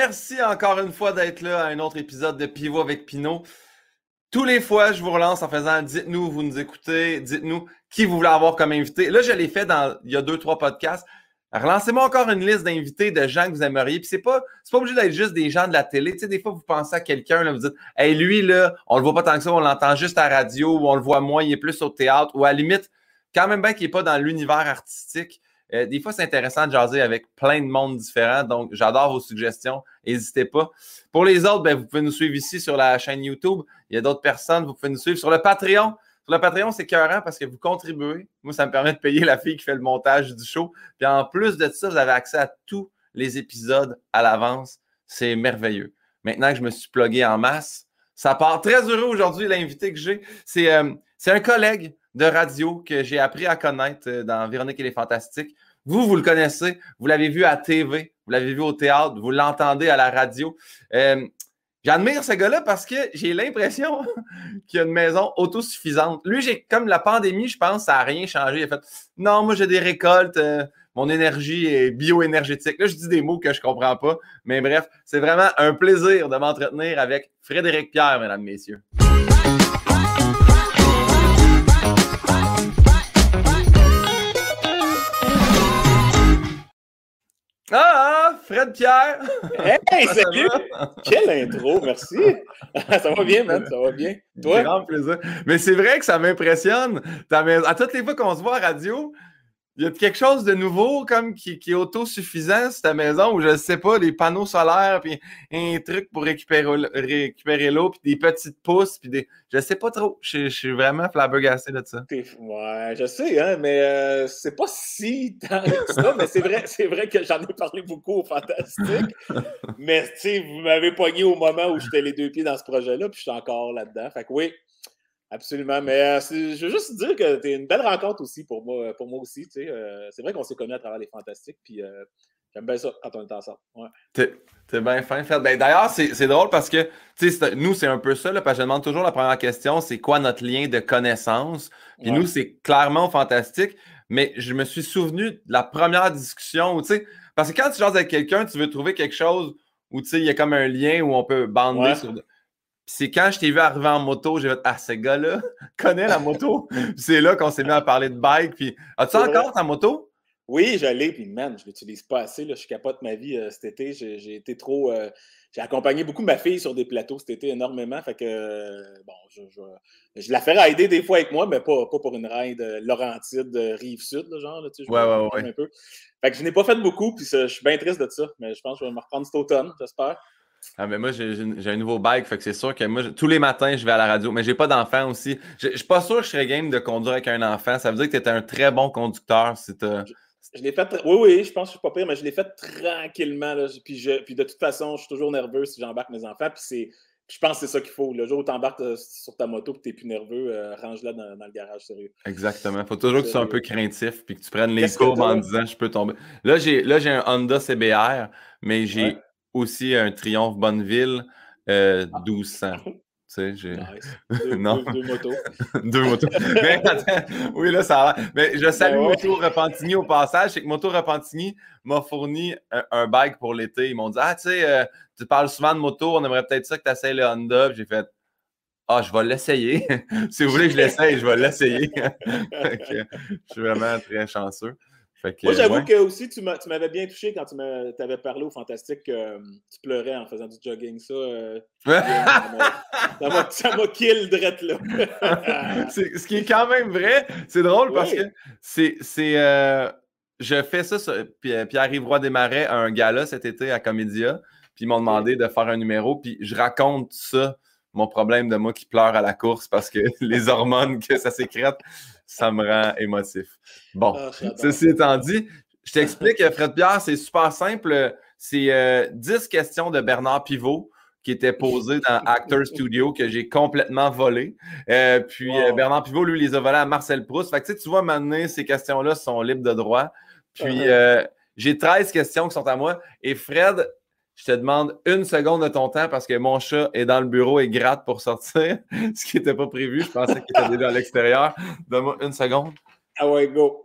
merci encore une fois d'être là à un autre épisode de Pivot avec Pinot. Tous les fois, je vous relance en faisant dites-nous, vous nous écoutez, dites-nous qui vous voulez avoir comme invité. Là, je l'ai fait dans il y a deux, trois podcasts. Relancez-moi encore une liste d'invités de gens que vous aimeriez. Puis c'est pas, c'est pas obligé d'être juste des gens de la télé. Tu sais, des fois, vous pensez à quelqu'un, là, vous dites lui, là, on le voit pas tant que ça, on l'entend juste à la radio, ou on le voit moins, il est plus au théâtre, ou à limite, quand même bien qu'il n'est pas dans l'univers artistique. Euh, des fois, c'est intéressant de jaser avec plein de monde différents. Donc, j'adore vos suggestions. N'hésitez pas. Pour les autres, ben, vous pouvez nous suivre ici sur la chaîne YouTube. Il y a d'autres personnes. Vous pouvez nous suivre sur le Patreon. Sur le Patreon, c'est cœurant parce que vous contribuez. Moi, ça me permet de payer la fille qui fait le montage du show. Puis en plus de ça, vous avez accès à tous les épisodes à l'avance. C'est merveilleux. Maintenant que je me suis plugué en masse, ça part très heureux aujourd'hui, l'invité que j'ai. C'est euh, un collègue de radio que j'ai appris à connaître euh, dans Véronique et les Fantastiques. Vous, vous le connaissez, vous l'avez vu à TV, vous l'avez vu au théâtre, vous l'entendez à la radio. Euh, J'admire ce gars-là parce que j'ai l'impression qu'il a une maison autosuffisante. Lui, j'ai comme la pandémie, je pense, ça n'a rien changé. Il a fait Non, moi j'ai des récoltes, euh, mon énergie est bioénergétique. Là, je dis des mots que je ne comprends pas. Mais bref, c'est vraiment un plaisir de m'entretenir avec Frédéric Pierre, mesdames, messieurs. Ah, Fred Pierre! Hey, salut! Quelle intro, merci! ça va bien, man, ça va bien. Toi? Grand plaisir. Mais c'est vrai que ça m'impressionne. À toutes les fois qu'on se voit à radio, y a quelque chose de nouveau comme qui, est autosuffisant ta maison où je ne sais pas, des panneaux solaires, puis un truc pour récupérer, récupérer l'eau, puis des petites pousses, puis des. Je sais pas trop. Je, suis vraiment flabbergassé de ça. Ouais, je sais, hein, mais euh, c'est pas si tant que ça, mais c'est vrai, c'est vrai que j'en ai parlé beaucoup au Fantastique. mais tu sais, vous m'avez pogné au moment où j'étais les deux pieds dans ce projet-là, puis je suis encore là-dedans. Fait que oui, Absolument. Mais euh, je veux juste dire que tu es une belle rencontre aussi pour moi, pour moi aussi. Euh, c'est vrai qu'on s'est connus à travers les Fantastiques. Puis euh, j'aime bien ça quand on est ensemble. Ouais. T'es bien fin, Fred. Ben, D'ailleurs, c'est drôle parce que nous, c'est un peu ça. Là, parce que je demande toujours la première question c'est quoi notre lien de connaissance? Puis nous, c'est clairement fantastique. Mais je me suis souvenu de la première discussion où, parce que quand tu jases avec quelqu'un, tu veux trouver quelque chose où il y a comme un lien où on peut bander sur c'est quand je t'ai vu arriver en moto, j'ai fait Ah, ce gars-là connaît la moto. c'est là qu'on s'est mis à parler de bike. Puis, as-tu encore ta moto? Oui, j'allais, puis man, je l'utilise pas assez. Là. Je capote ma vie euh, cet été. J'ai été trop. Euh, j'ai accompagné beaucoup ma fille sur des plateaux cet été énormément. Fait que, euh, bon, je, je, la fais rider des fois avec moi, mais pas, pas pour une ride Laurentide, Rive-Sud, genre. Là, tu sais, ouais, ouais, ouais. Un peu. Fait que je n'ai pas fait beaucoup, puis je suis bien triste de ça. Mais je pense que je vais me reprendre cet automne, j'espère. Ah, mais moi, j'ai un nouveau bike, fait que c'est sûr que moi, tous les matins, je vais à la radio, mais j'ai pas d'enfant aussi. Je suis pas sûr que je serais game de conduire avec un enfant. Ça veut dire que tu étais un très bon conducteur. Si je, l'ai fait. Oui, oui, je pense que je suis pas pire, mais je l'ai fait tranquillement. Là. Puis, je, puis de toute façon, je suis toujours nerveux si j'embarque mes enfants. Puis c'est. Je pense que c'est ça qu'il faut. Le jour où tu embarques euh, sur ta moto et que tu n'es plus nerveux, euh, range-la dans, le garage, sérieux. Exactement. Il faut toujours que tu sois un peu craintif puis que tu prennes les courbes en disant je peux tomber. Là, j'ai un Honda CBR, mais j'ai aussi un Triomphe Bonneville euh, 1200. Ah. Tu sais, j'ai. Deux, non. Deux, motos. deux motos. Mais oui, là, ça va. Mais je salue ben Moto Repentigny au passage. C'est que Moto Repentigny m'a fourni un, bike pour l'été. Ils m'ont dit Ah, tu sais, euh, tu parles souvent de moto, on aimerait peut-être ça que tu essayes le Honda. J'ai fait Ah, je vais l'essayer. si vous voulez que je l'essaye, je vais l'essayer. je suis vraiment très chanceux. Moi, j'avoue que aussi, tu m'avais bien touché quand tu m'avais parlé au Fantastique que euh, tu pleurais en faisant du jogging. Ça, euh, ça m'a kill drette là. ce qui est quand même vrai. C'est drôle parce que c'est. Euh, je fais ça sur Pierre-Yves Roy Desmarais à un gala cet été à Comédia. Puis ils m'ont demandé de faire un numéro. Puis je raconte ça, mon problème de moi qui pleure à la course parce que les hormones que ça sécrète ça me rend émotif. Bon, ah, ceci étant dit, je t'explique, Fred Pierre, c'est super simple. C'est 10 euh, questions de Bernard Pivot qui étaient posées dans Actor Studio que j'ai complètement volées. Euh, puis euh, Bernard Pivot, lui, les a volées à Marcel Proust. Fait que tu vois, maintenant, ces questions-là sont libres de droit. Puis uh-huh. j'ai 13 questions qui sont à moi. Et Fred, je te demande une seconde de ton temps parce que mon chat est dans le bureau et gratte pour sortir, ce qui n'était pas prévu. Je pensais qu'il était déjà à l'extérieur. Donne-moi une seconde. Ah ouais, go.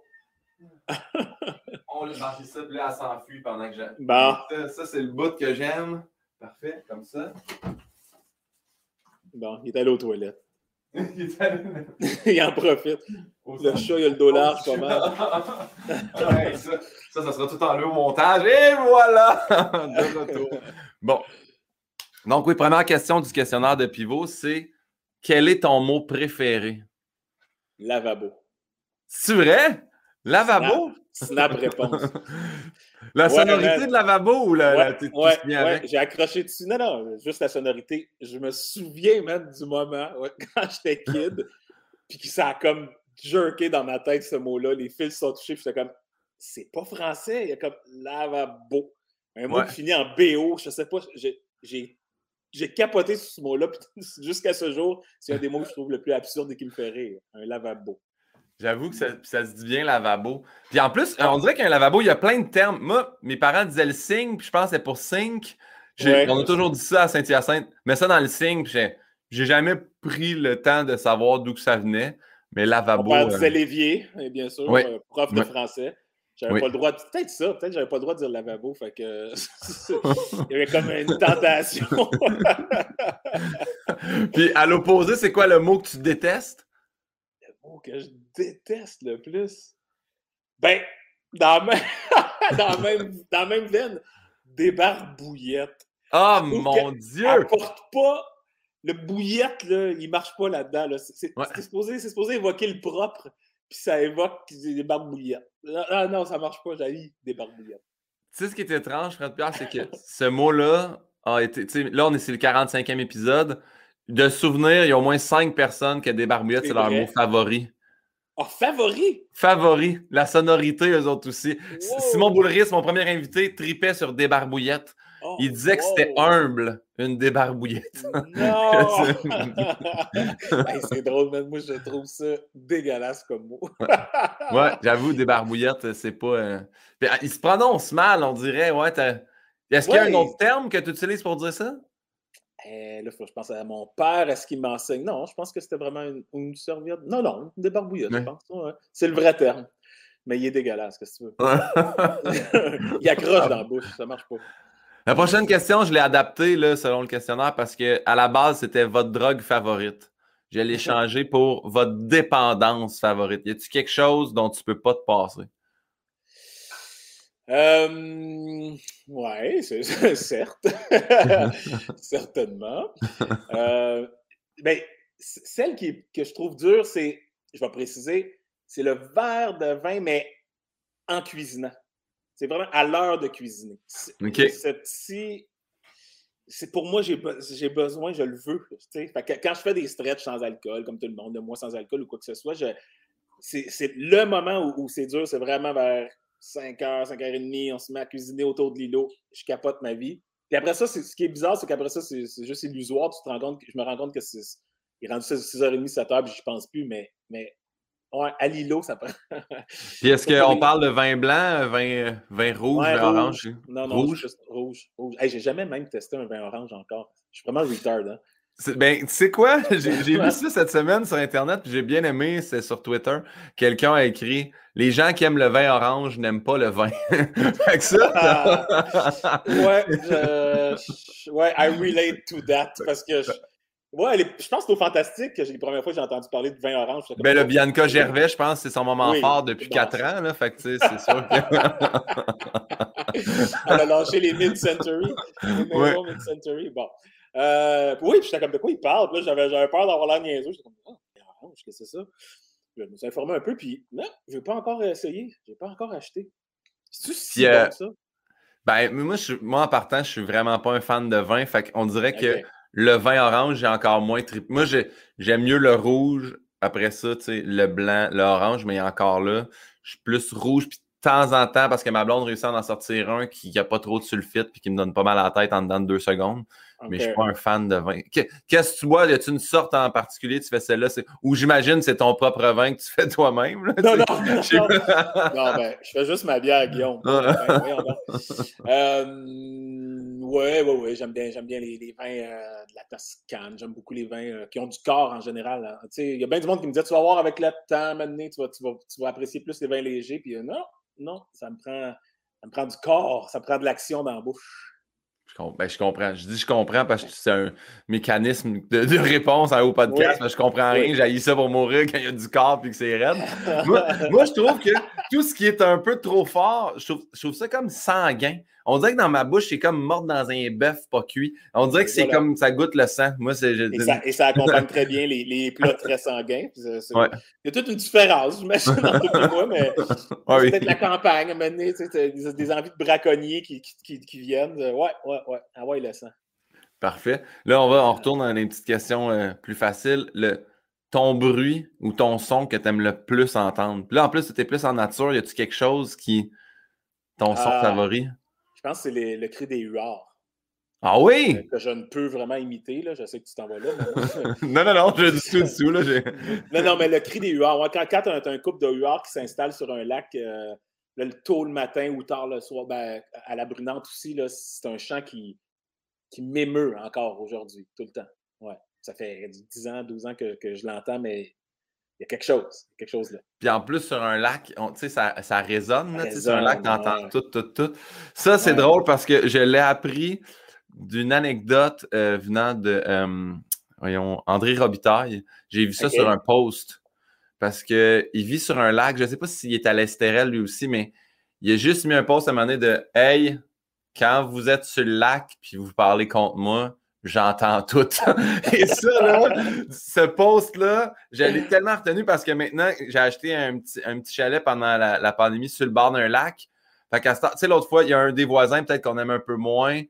On l'a marché ça, puis là, elle s'enfuit pendant que j'aime. Bon. Ça, ça, c'est le bout que j'aime. Parfait, comme ça. Bon, il est allé aux toilettes. Il est allé- il en profite. Le chat, il a le pas mal. Ouais, ça, ça, ça sera tout enlevé au montage. Et voilà! De retour. Bon. Donc, oui, première question du questionnaire de pivot, c'est quel est ton mot préféré? Lavabo. C'est vrai? Lavabo? Snap réponse. La Ouais, sonorité man. de lavabo ou la, Ouais, j'ai accroché dessus. Non, non, juste la sonorité. Je me souviens même du moment quand j'étais kid, puis que ça a comme jerké dans ma tête ce mot-là. Les fils sont touchés, puis j'étais comme, c'est pas français, il y a comme lavabo. Un mot Ouais. qui finit en BO, je sais pas, j'ai- capoté sur ce mot-là, puis jusqu'à ce jour, c'est un des mots que je trouve le plus absurde et qui me fait rire. Un lavabo. J'avoue que ça, ça se dit bien lavabo. Puis en plus, on dirait qu'un lavabo, il y a plein de termes. Moi, mes parents disaient le sink, puis je pense que c'est pour sink. Ouais. On a toujours dit ça à Saint-Hyacinthe. Mets ça dans le sink, puis j'ai- j'ai jamais pris le temps de savoir d'où que ça venait. Mais lavabo. père euh, disait Lévier, et bien sûr, euh, prof de français. J'avais Oui. pas le droit de... Peut-être ça, peut-être que j'avais pas le droit de dire lavabo, fait que il y avait comme une tentation. Puis à l'opposé, c'est quoi le mot que tu détestes? le mot que je déteste le plus? Ben, dans la même, dans la même, dans la même veine, débarbouillette. Oh trouve mon Elle Dieu! porte pas. Le bouillette, là, il marche pas là-dedans. Là. C'est, Ouais. supposé, évoquer le propre, puis ça évoque des barbouillettes. Ah ah non, ça marche pas, j'ai des barbouillettes. Tu sais ce qui est étrange, Fred Pierre, c'est que ce mot-là a été. Là, on est sur le 45e épisode. De souvenir, il y a au moins cinq personnes qui ont des barbouillettes, C'est leur mot favori. Oh, favori! Favori. La sonorité, eux autres aussi. Wow! Simon Boulris, mon premier invité, tripait sur des barbouillettes. Oh, Il disait que c'était humble, une débarbouillette. Non! Hey, c'est drôle, mais moi, je trouve ça dégueulasse comme mot. Ouais, j'avoue, des barbouillettes, c'est pas. euh, ah, Il se prononce mal, on dirait. Ouais, Est-ce qu'il y a un autre terme que tu utilises pour dire ça? Eh, là, faut je pense à mon père, est-ce qu'il m'enseigne? Non, je pense que c'était vraiment une, une serviette. Non, non, une débarbouillette, je pense. Ouais. C'est le vrai terme. Mais il est dégueulasse, qu'est-ce que tu veux? il accroche dans la bouche, ça marche pas. La prochaine question, je l'ai adaptée là, selon le questionnaire parce que à la base, c'était votre drogue favorite. Je l'ai changé pour votre dépendance favorite. Y a-t-il quelque chose dont tu peux pas te passer? Euh, ouais, c'est, certes. Certainement. Euh, ben, celle qui, que je trouve dure, c'est, je vais préciser, c'est le verre de vin, mais en cuisinant. C'est vraiment à l'heure de cuisiner. Ce petit. C'est pour moi, j'ai, be- j'ai besoin, je le veux. Fait que quand je fais des stretches sans alcool, comme tout le monde, de moi sans alcool ou quoi que ce soit, c'est, le moment où, où c'est dur, c'est vraiment vers 5h, 5h30, on se met à cuisiner autour de l'îlot, je capote ma vie. Puis après ça, c'est- ce qui est bizarre, c'est qu'après ça, c'est, juste illusoire. Tu te rends compte, je me rends compte que c'est, il est rendu 6h30, 7h, puis je pense plus, mais, mais ouais, à l'îlot, ça prend. Puis est-ce qu'on parle de vin blanc, vin, vin rouge, Ouais, vin rouge. orange? Non, non, Rouge? juste rouge. rouge. Hey, j'ai jamais même testé un vin orange encore. Je suis vraiment retard, hein? Ben, tu sais quoi? J'ai vu ça cette semaine sur Internet, puis j'ai bien aimé, c'est sur Twitter. Quelqu'un a écrit Les gens qui aiment le vin orange n'aiment pas le vin. fait que ça. Ah, ouais, je, je- ouais, I relate to that parce que je, ouais, les- je pense que c'est au fantastique que les premières fois que j'ai entendu parler de vin orange. Ben, le oh, Bianca Gervais, je pense, c'est son moment Oui, fort depuis bon. 4 ans. Là, fait que, tu sais, c'est sûr que. Elle a lâché les mid-century. Les maisons mid-century. Bon. Euh, oui, puis j'étais comme de quoi il parle? Puis là, j'avais, j'avais peur d'avoir l'air niaiseux. J'étais comme, vin orange, qu'est-ce que c'est ça? Puis je me suis informé un peu, puis non, je n'ai pas encore essayé. Je n'ai pas encore acheté. C'est-tu si euh, bon, ça? Ben, moi, je, moi, en partant, je suis vraiment pas un fan de vin. Fait qu'on dirait que. Le vin orange, j'ai encore moins trip. Moi, j'ai- j'aime mieux le rouge. Après ça, tu sais, le blanc, l'orange, mais encore là, je suis plus rouge. Puis de temps en temps, parce que ma blonde réussit à en sortir un qui n'a pas trop de sulfite puis qui me donne pas mal à la tête en dedans de deux secondes. Mais je suis Ok. pas un fan de vin. Que- Qu'est-ce que tu bois? Y a-tu une sorte en particulier? Tu fais celle-là? Ou j'imagine c'est ton propre vin que tu fais toi-même. Non, non, non, non. ben, je fais juste ma bière à Guillaume. Ben. Euh, ouais, ouais, ouais, j'aime bien, j'aime bien les, les vins euh, de la Toscane. J'aime beaucoup les vins euh, qui ont du corps en général. hein. Il y a bien du monde qui me dit Tu vas voir avec le temps, maintenant, tu vas, tu, vas, tu vas apprécier plus les vins légers. Puis euh, non, non, ça me prend, ça me prend du corps, ça me prend de l'action dans la bouche. Ben, je, comprends. Je dis je comprends parce que c'est un mécanisme de, réponse à haut podcast. mais je comprends rien. J'ai ça pour mourir quand il y a du corps et que c'est raide. moi, je trouve que tout ce qui est un peu trop fort, je trouve ça comme sanguin. On dirait que dans ma bouche, c'est comme morte dans un bœuf pas cuit. On dirait que c'est comme ça goûte le sang. Moi, c'est. Et, ça, et ça accompagne très bien les, les plats très sanguins. Il y a toute une différence, m'achète dans tout moi, mais c'est peut-être la campagne, à mener, des, des envies de braconniers qui, qui, qui, viennent. Ouais, ouais, ouais. Ah ouais, le sang. Parfait. Là, on va, on retourne dans les petites questions euh, plus faciles. Le, ton bruit ou ton son que tu aimes le plus entendre? Puis là, en plus, tu es plus en nature. Y a-tu quelque chose qui. ton son ah. favori? Je pense que c'est le cri des huards. Ah oui? Euh, que je ne peux vraiment imiter, là. Je sais que tu t'en vas là. non, non, non, je dis tout dessous, là. non, non, mais le cri des huards. quand, quand tu as, un couple de huards qui s'installe sur un lac euh, le tôt le matin ou tard le soir, ben, à la brunante aussi, c'est un chant qui, qui m'émeut encore aujourd'hui, tout le temps. Ouais. Ça fait 10 ans, 12 ans que, que je l'entends, mais il y a quelque chose, quelque chose là. Puis en plus, sur un lac, tu sais, ça, ça résonne, là, sur un lac, tu entends tout, tout, tout. Ça, c'est drôle parce que je l'ai appris d'une anecdote euh, venant de, euh, voyons, André Robitaille. J'ai vu ça sur un post parce qu'il vit sur un lac. Je ne sais pas s'il est à l'Estérel lui aussi, mais il a juste mis un post à un moment donné de Hey, quand vous êtes sur le lac puis vous parlez contre moi, j'entends tout. Et ça, là, ce post-là, j'allais tellement retenu parce que maintenant, j'ai acheté un petit, un petit chalet pendant la, pandémie sur le bord d'un lac. Fait qu'à tu sais, l'autre fois, il y a un des voisins, peut-être qu'on aime un peu moins.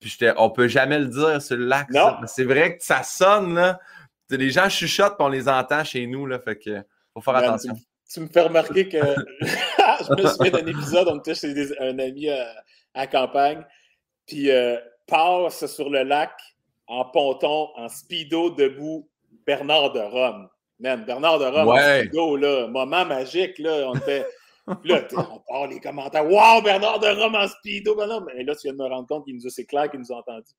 Puis j'étais, on peut jamais le dire sur le lac. C'est vrai que ça sonne, là. Les gens chuchotent puis on les entend chez nous, là. Fait que faut faire attention. Tu, me fais remarquer que je me souviens d'un épisode, on était chez un ami à, à campagne. Puis euh, passe sur le lac en ponton, en speedo debout, Bernard de Rome. Man, Bernard de Rome en speedo, là, moment magique, là, on fait... Là, on part les commentaires. Wow, Bernard de Rome en speedo. Ben mais là, tu viens de me rendre compte qu'il nous a, c'est clair qu'il nous a entendu.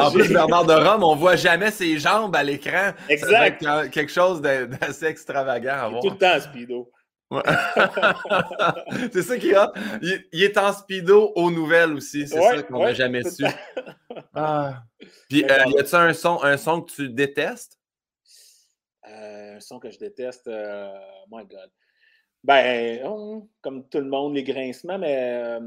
en plus, Bernard de Rome, on voit jamais ses jambes à l'écran. Exact. quelque chose d'assez extravagant Tout le temps en c'est ça qui est il, est en speedo aux nouvelles aussi. C'est ça qu'on n'a jamais su. Ah. Puis, euh, y a-tu un son, un son que tu détestes? Euh, un son que je déteste, euh, my God. Ben, oh, comme tout le monde, les grincements, mais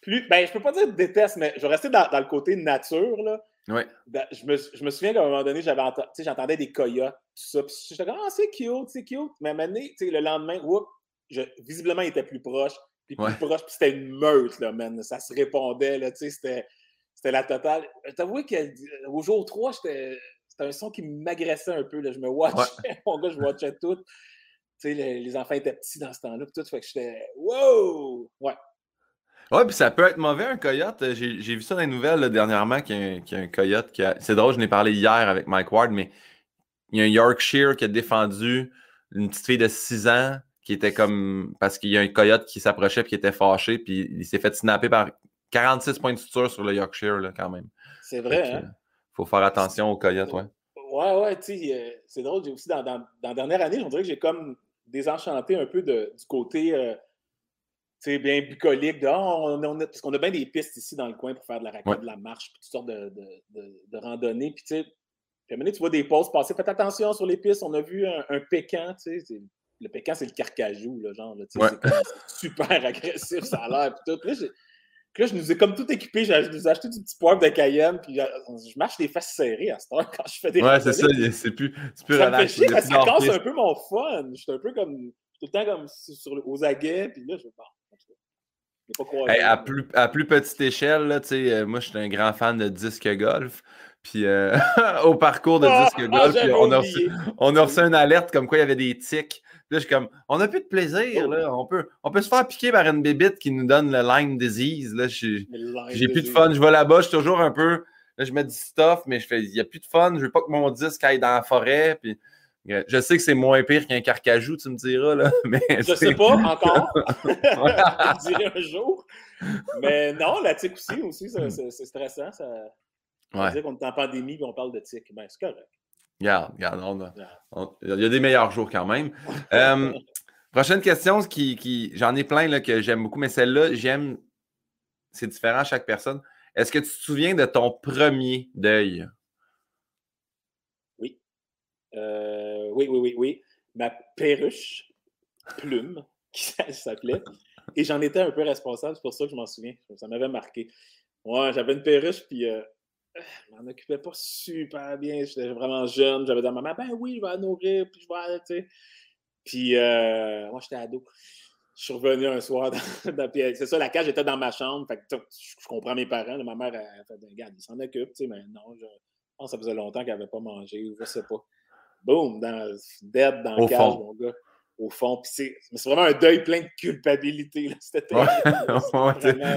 plus. Ben, je peux pas dire déteste, mais je vais rester dans, le côté nature, là. Ouais. Ben, je, me, je, me, souviens qu'à un moment donné, j'avais j'entendais des coyotes, tout ça. Puis j'étais comme, ah, c'est cute, c'est cute. Mais à un moment donné, le lendemain, whoop, visiblement, il était plus proche. Puis plus proche, puis c'était une meute, là, man. Ça se répondait, là, tu sais, c'était, c'était la totale. T'avoues qu'au jour 3, c'était un son qui m'agressait un peu, là. Je me watchais, mon gars, je watchais tout. Tu sais, les, enfants étaient petits dans ce temps-là, tout. Fait que j'étais, wow! Ouais. Ouais, puis ça peut être mauvais, un coyote. J'ai vu ça dans les nouvelles dernièrement, qu'il y, a un coyote qui a. C'est drôle, je n'ai parlé hier avec Mike Ward, mais il y a un Yorkshire qui a défendu une petite fille de 6 ans qui était comme. Parce qu'il y a un coyote qui s'approchait et qui était fâché, puis il s'est fait snapper par 46 points de suture sur le Yorkshire, là, quand même. C'est vrai, hein? faut faire attention aux coyotes, ouais. Ouais, ouais, tu sais, euh, c'est drôle. J'ai aussi, dans, dans, la dernière année, on dirait que j'ai comme désenchanté un peu de, du côté. Euh, tu sais, bien bucolique, de, oh, on, a, parce qu'on a bien des pistes ici dans le coin pour faire de la raquette, de la marche, puis toutes sortes de, de, de randonnées. Puis, tu sais, puis à un tu vois des pauses passer. Faites attention sur les pistes. On a vu un, un pécan, tu sais, le pécan, c'est le carcajou, là, genre. C'est super agressif, ça a l'air. Puis tout. Là, là, je nous ai comme tout équipé. Je nous ai acheté du petit poivre de Cayenne. Puis je marche les fesses serrées à ce temps quand je fais des. Ouais, c'est ça. C'est plus, plus ça relax. Me fait chier, ça casse un peu mon fun. Je suis un peu comme. Tout le temps comme sur, aux aguets. Puis là, je vais pas hey, à, plus, à plus petite échelle, là, euh, moi, je suis un grand fan de disque golf. Puis euh, au parcours de ah, disque ah, golf, on, a reçu, on a reçu une alerte comme quoi il y avait des tics. Là, je suis comme, on n'a plus de plaisir, là. On peut, on peut se faire piquer par une bébite qui nous donne le Lyme disease. Là, j'ai plus de fun. Je vais là-bas, je suis toujours un peu. Là, je mets du stuff, mais je fais, il n'y a plus de fun. Je veux pas que mon disque aille dans la forêt. Puis, je sais que c'est moins pire qu'un carcajou, tu me diras. Là, mais je sais pas encore. je dirais un jour. Mais non, la tique aussi, aussi c'est stressant. Ça, dire qu'on est en pandémie et on parle de tic. Ben, c'est correct. Regarde, regarde, il y a des meilleurs jours quand même. Euh, Prochaine question, qui, qui j'en ai plein là, que j'aime beaucoup, mais celle-là, j'aime. C'est différent à chaque personne. Est-ce que tu te souviens de ton premier deuil? Oui. Euh, oui, oui, oui, oui. Ma perruche, plume, qui s'appelait. Et j'en étais un peu responsable, c'est pour ça que je m'en souviens. Ça m'avait marqué. Ouais, j'avais une perruche, puis euh, je m'en occupais pas super bien. J'étais vraiment jeune. J'avais dans ma main, ben oui, je vais la nourrir, puis je vais, aller, tu sais. Puis euh, moi, j'étais ado. Je suis revenu un soir dans, dans c'est ça, la cage était dans ma chambre. Fait que, je, comprends mes parents. ma mère a fait, ben, regarde, ils s'en occupent, tu sais, mais non, je, pense que ça faisait longtemps qu'elle n'avait pas mangé, ou je sais pas. Boum, dans, dead dans la cage, mon gars au fond. c'est vraiment un deuil plein de culpabilité. C'était ouais.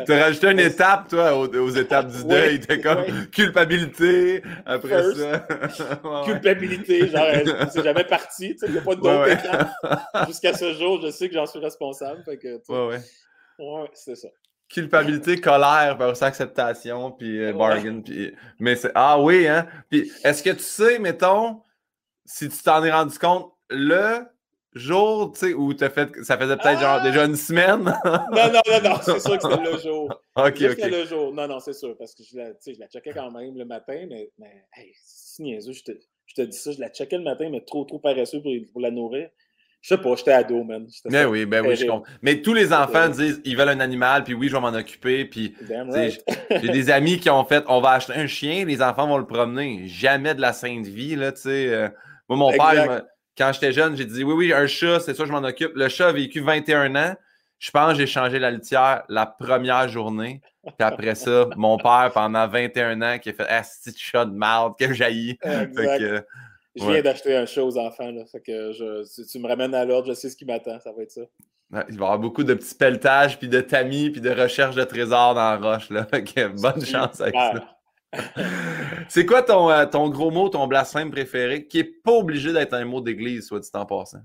Tu as rajouté une étape, toi, aux, étapes du deuil. T'es comme culpabilité, après ça. culpabilité, genre, c'est jamais parti. Il n'y a pas de d'autre Jusqu'à ce jour, je sais que j'en suis responsable. Fait que, ouais, ouais. Ouais, c'est ça. Culpabilité, colère versus acceptation, puis euh, bargain. Puis... Mais c'est. Ah oui, hein? Puis est-ce que tu sais, mettons, si tu t'en es rendu compte, le jour, tu sais, où as fait, ça faisait peut-être genre ah! déjà une semaine? non, non, non, non, c'est sûr que c'était le jour. OK, OK. Le jour. Non, non, c'est sûr, parce que je la, je la checkais quand même le matin, mais, mais hey, c'est niaiseux, je te, je te dis ça, je la checkais le matin, mais trop, trop paresseux pour, pour la nourrir. Je sais pas, j'étais ado, man. Mais oui, ben oui, je comprends. Mais tous les enfants disent ils veulent un animal, puis oui, je vais m'en occuper. Puis j'ai des amis qui ont fait on va acheter un chien, les enfants vont le promener. Jamais de la sainte vie, là, tu sais. Euh. moi, mon père, quand j'étais jeune, j'ai dit oui, oui, un chat, c'est ça, je m'en occupe. Le chat a vécu 21 ans. Je pense que j'ai changé la litière la première journée. Puis après ça, mon père, pendant 21 ans, qui a fait Ah, c'est chat de merde, que jaillit. je viens d'acheter un chat aux enfants. Là, fait que je, si tu me ramènes à l'ordre, je sais ce qui m'attend. Ça va être ça. il va y avoir beaucoup de petits pelletages, puis de tamis, puis de recherche de trésors dans la roche. Là. bonne chance avec ça. C'est quoi ton, euh, ton gros mot, ton blasphème préféré, qui n'est pas obligé d'être un mot d'église, soit dit en passant?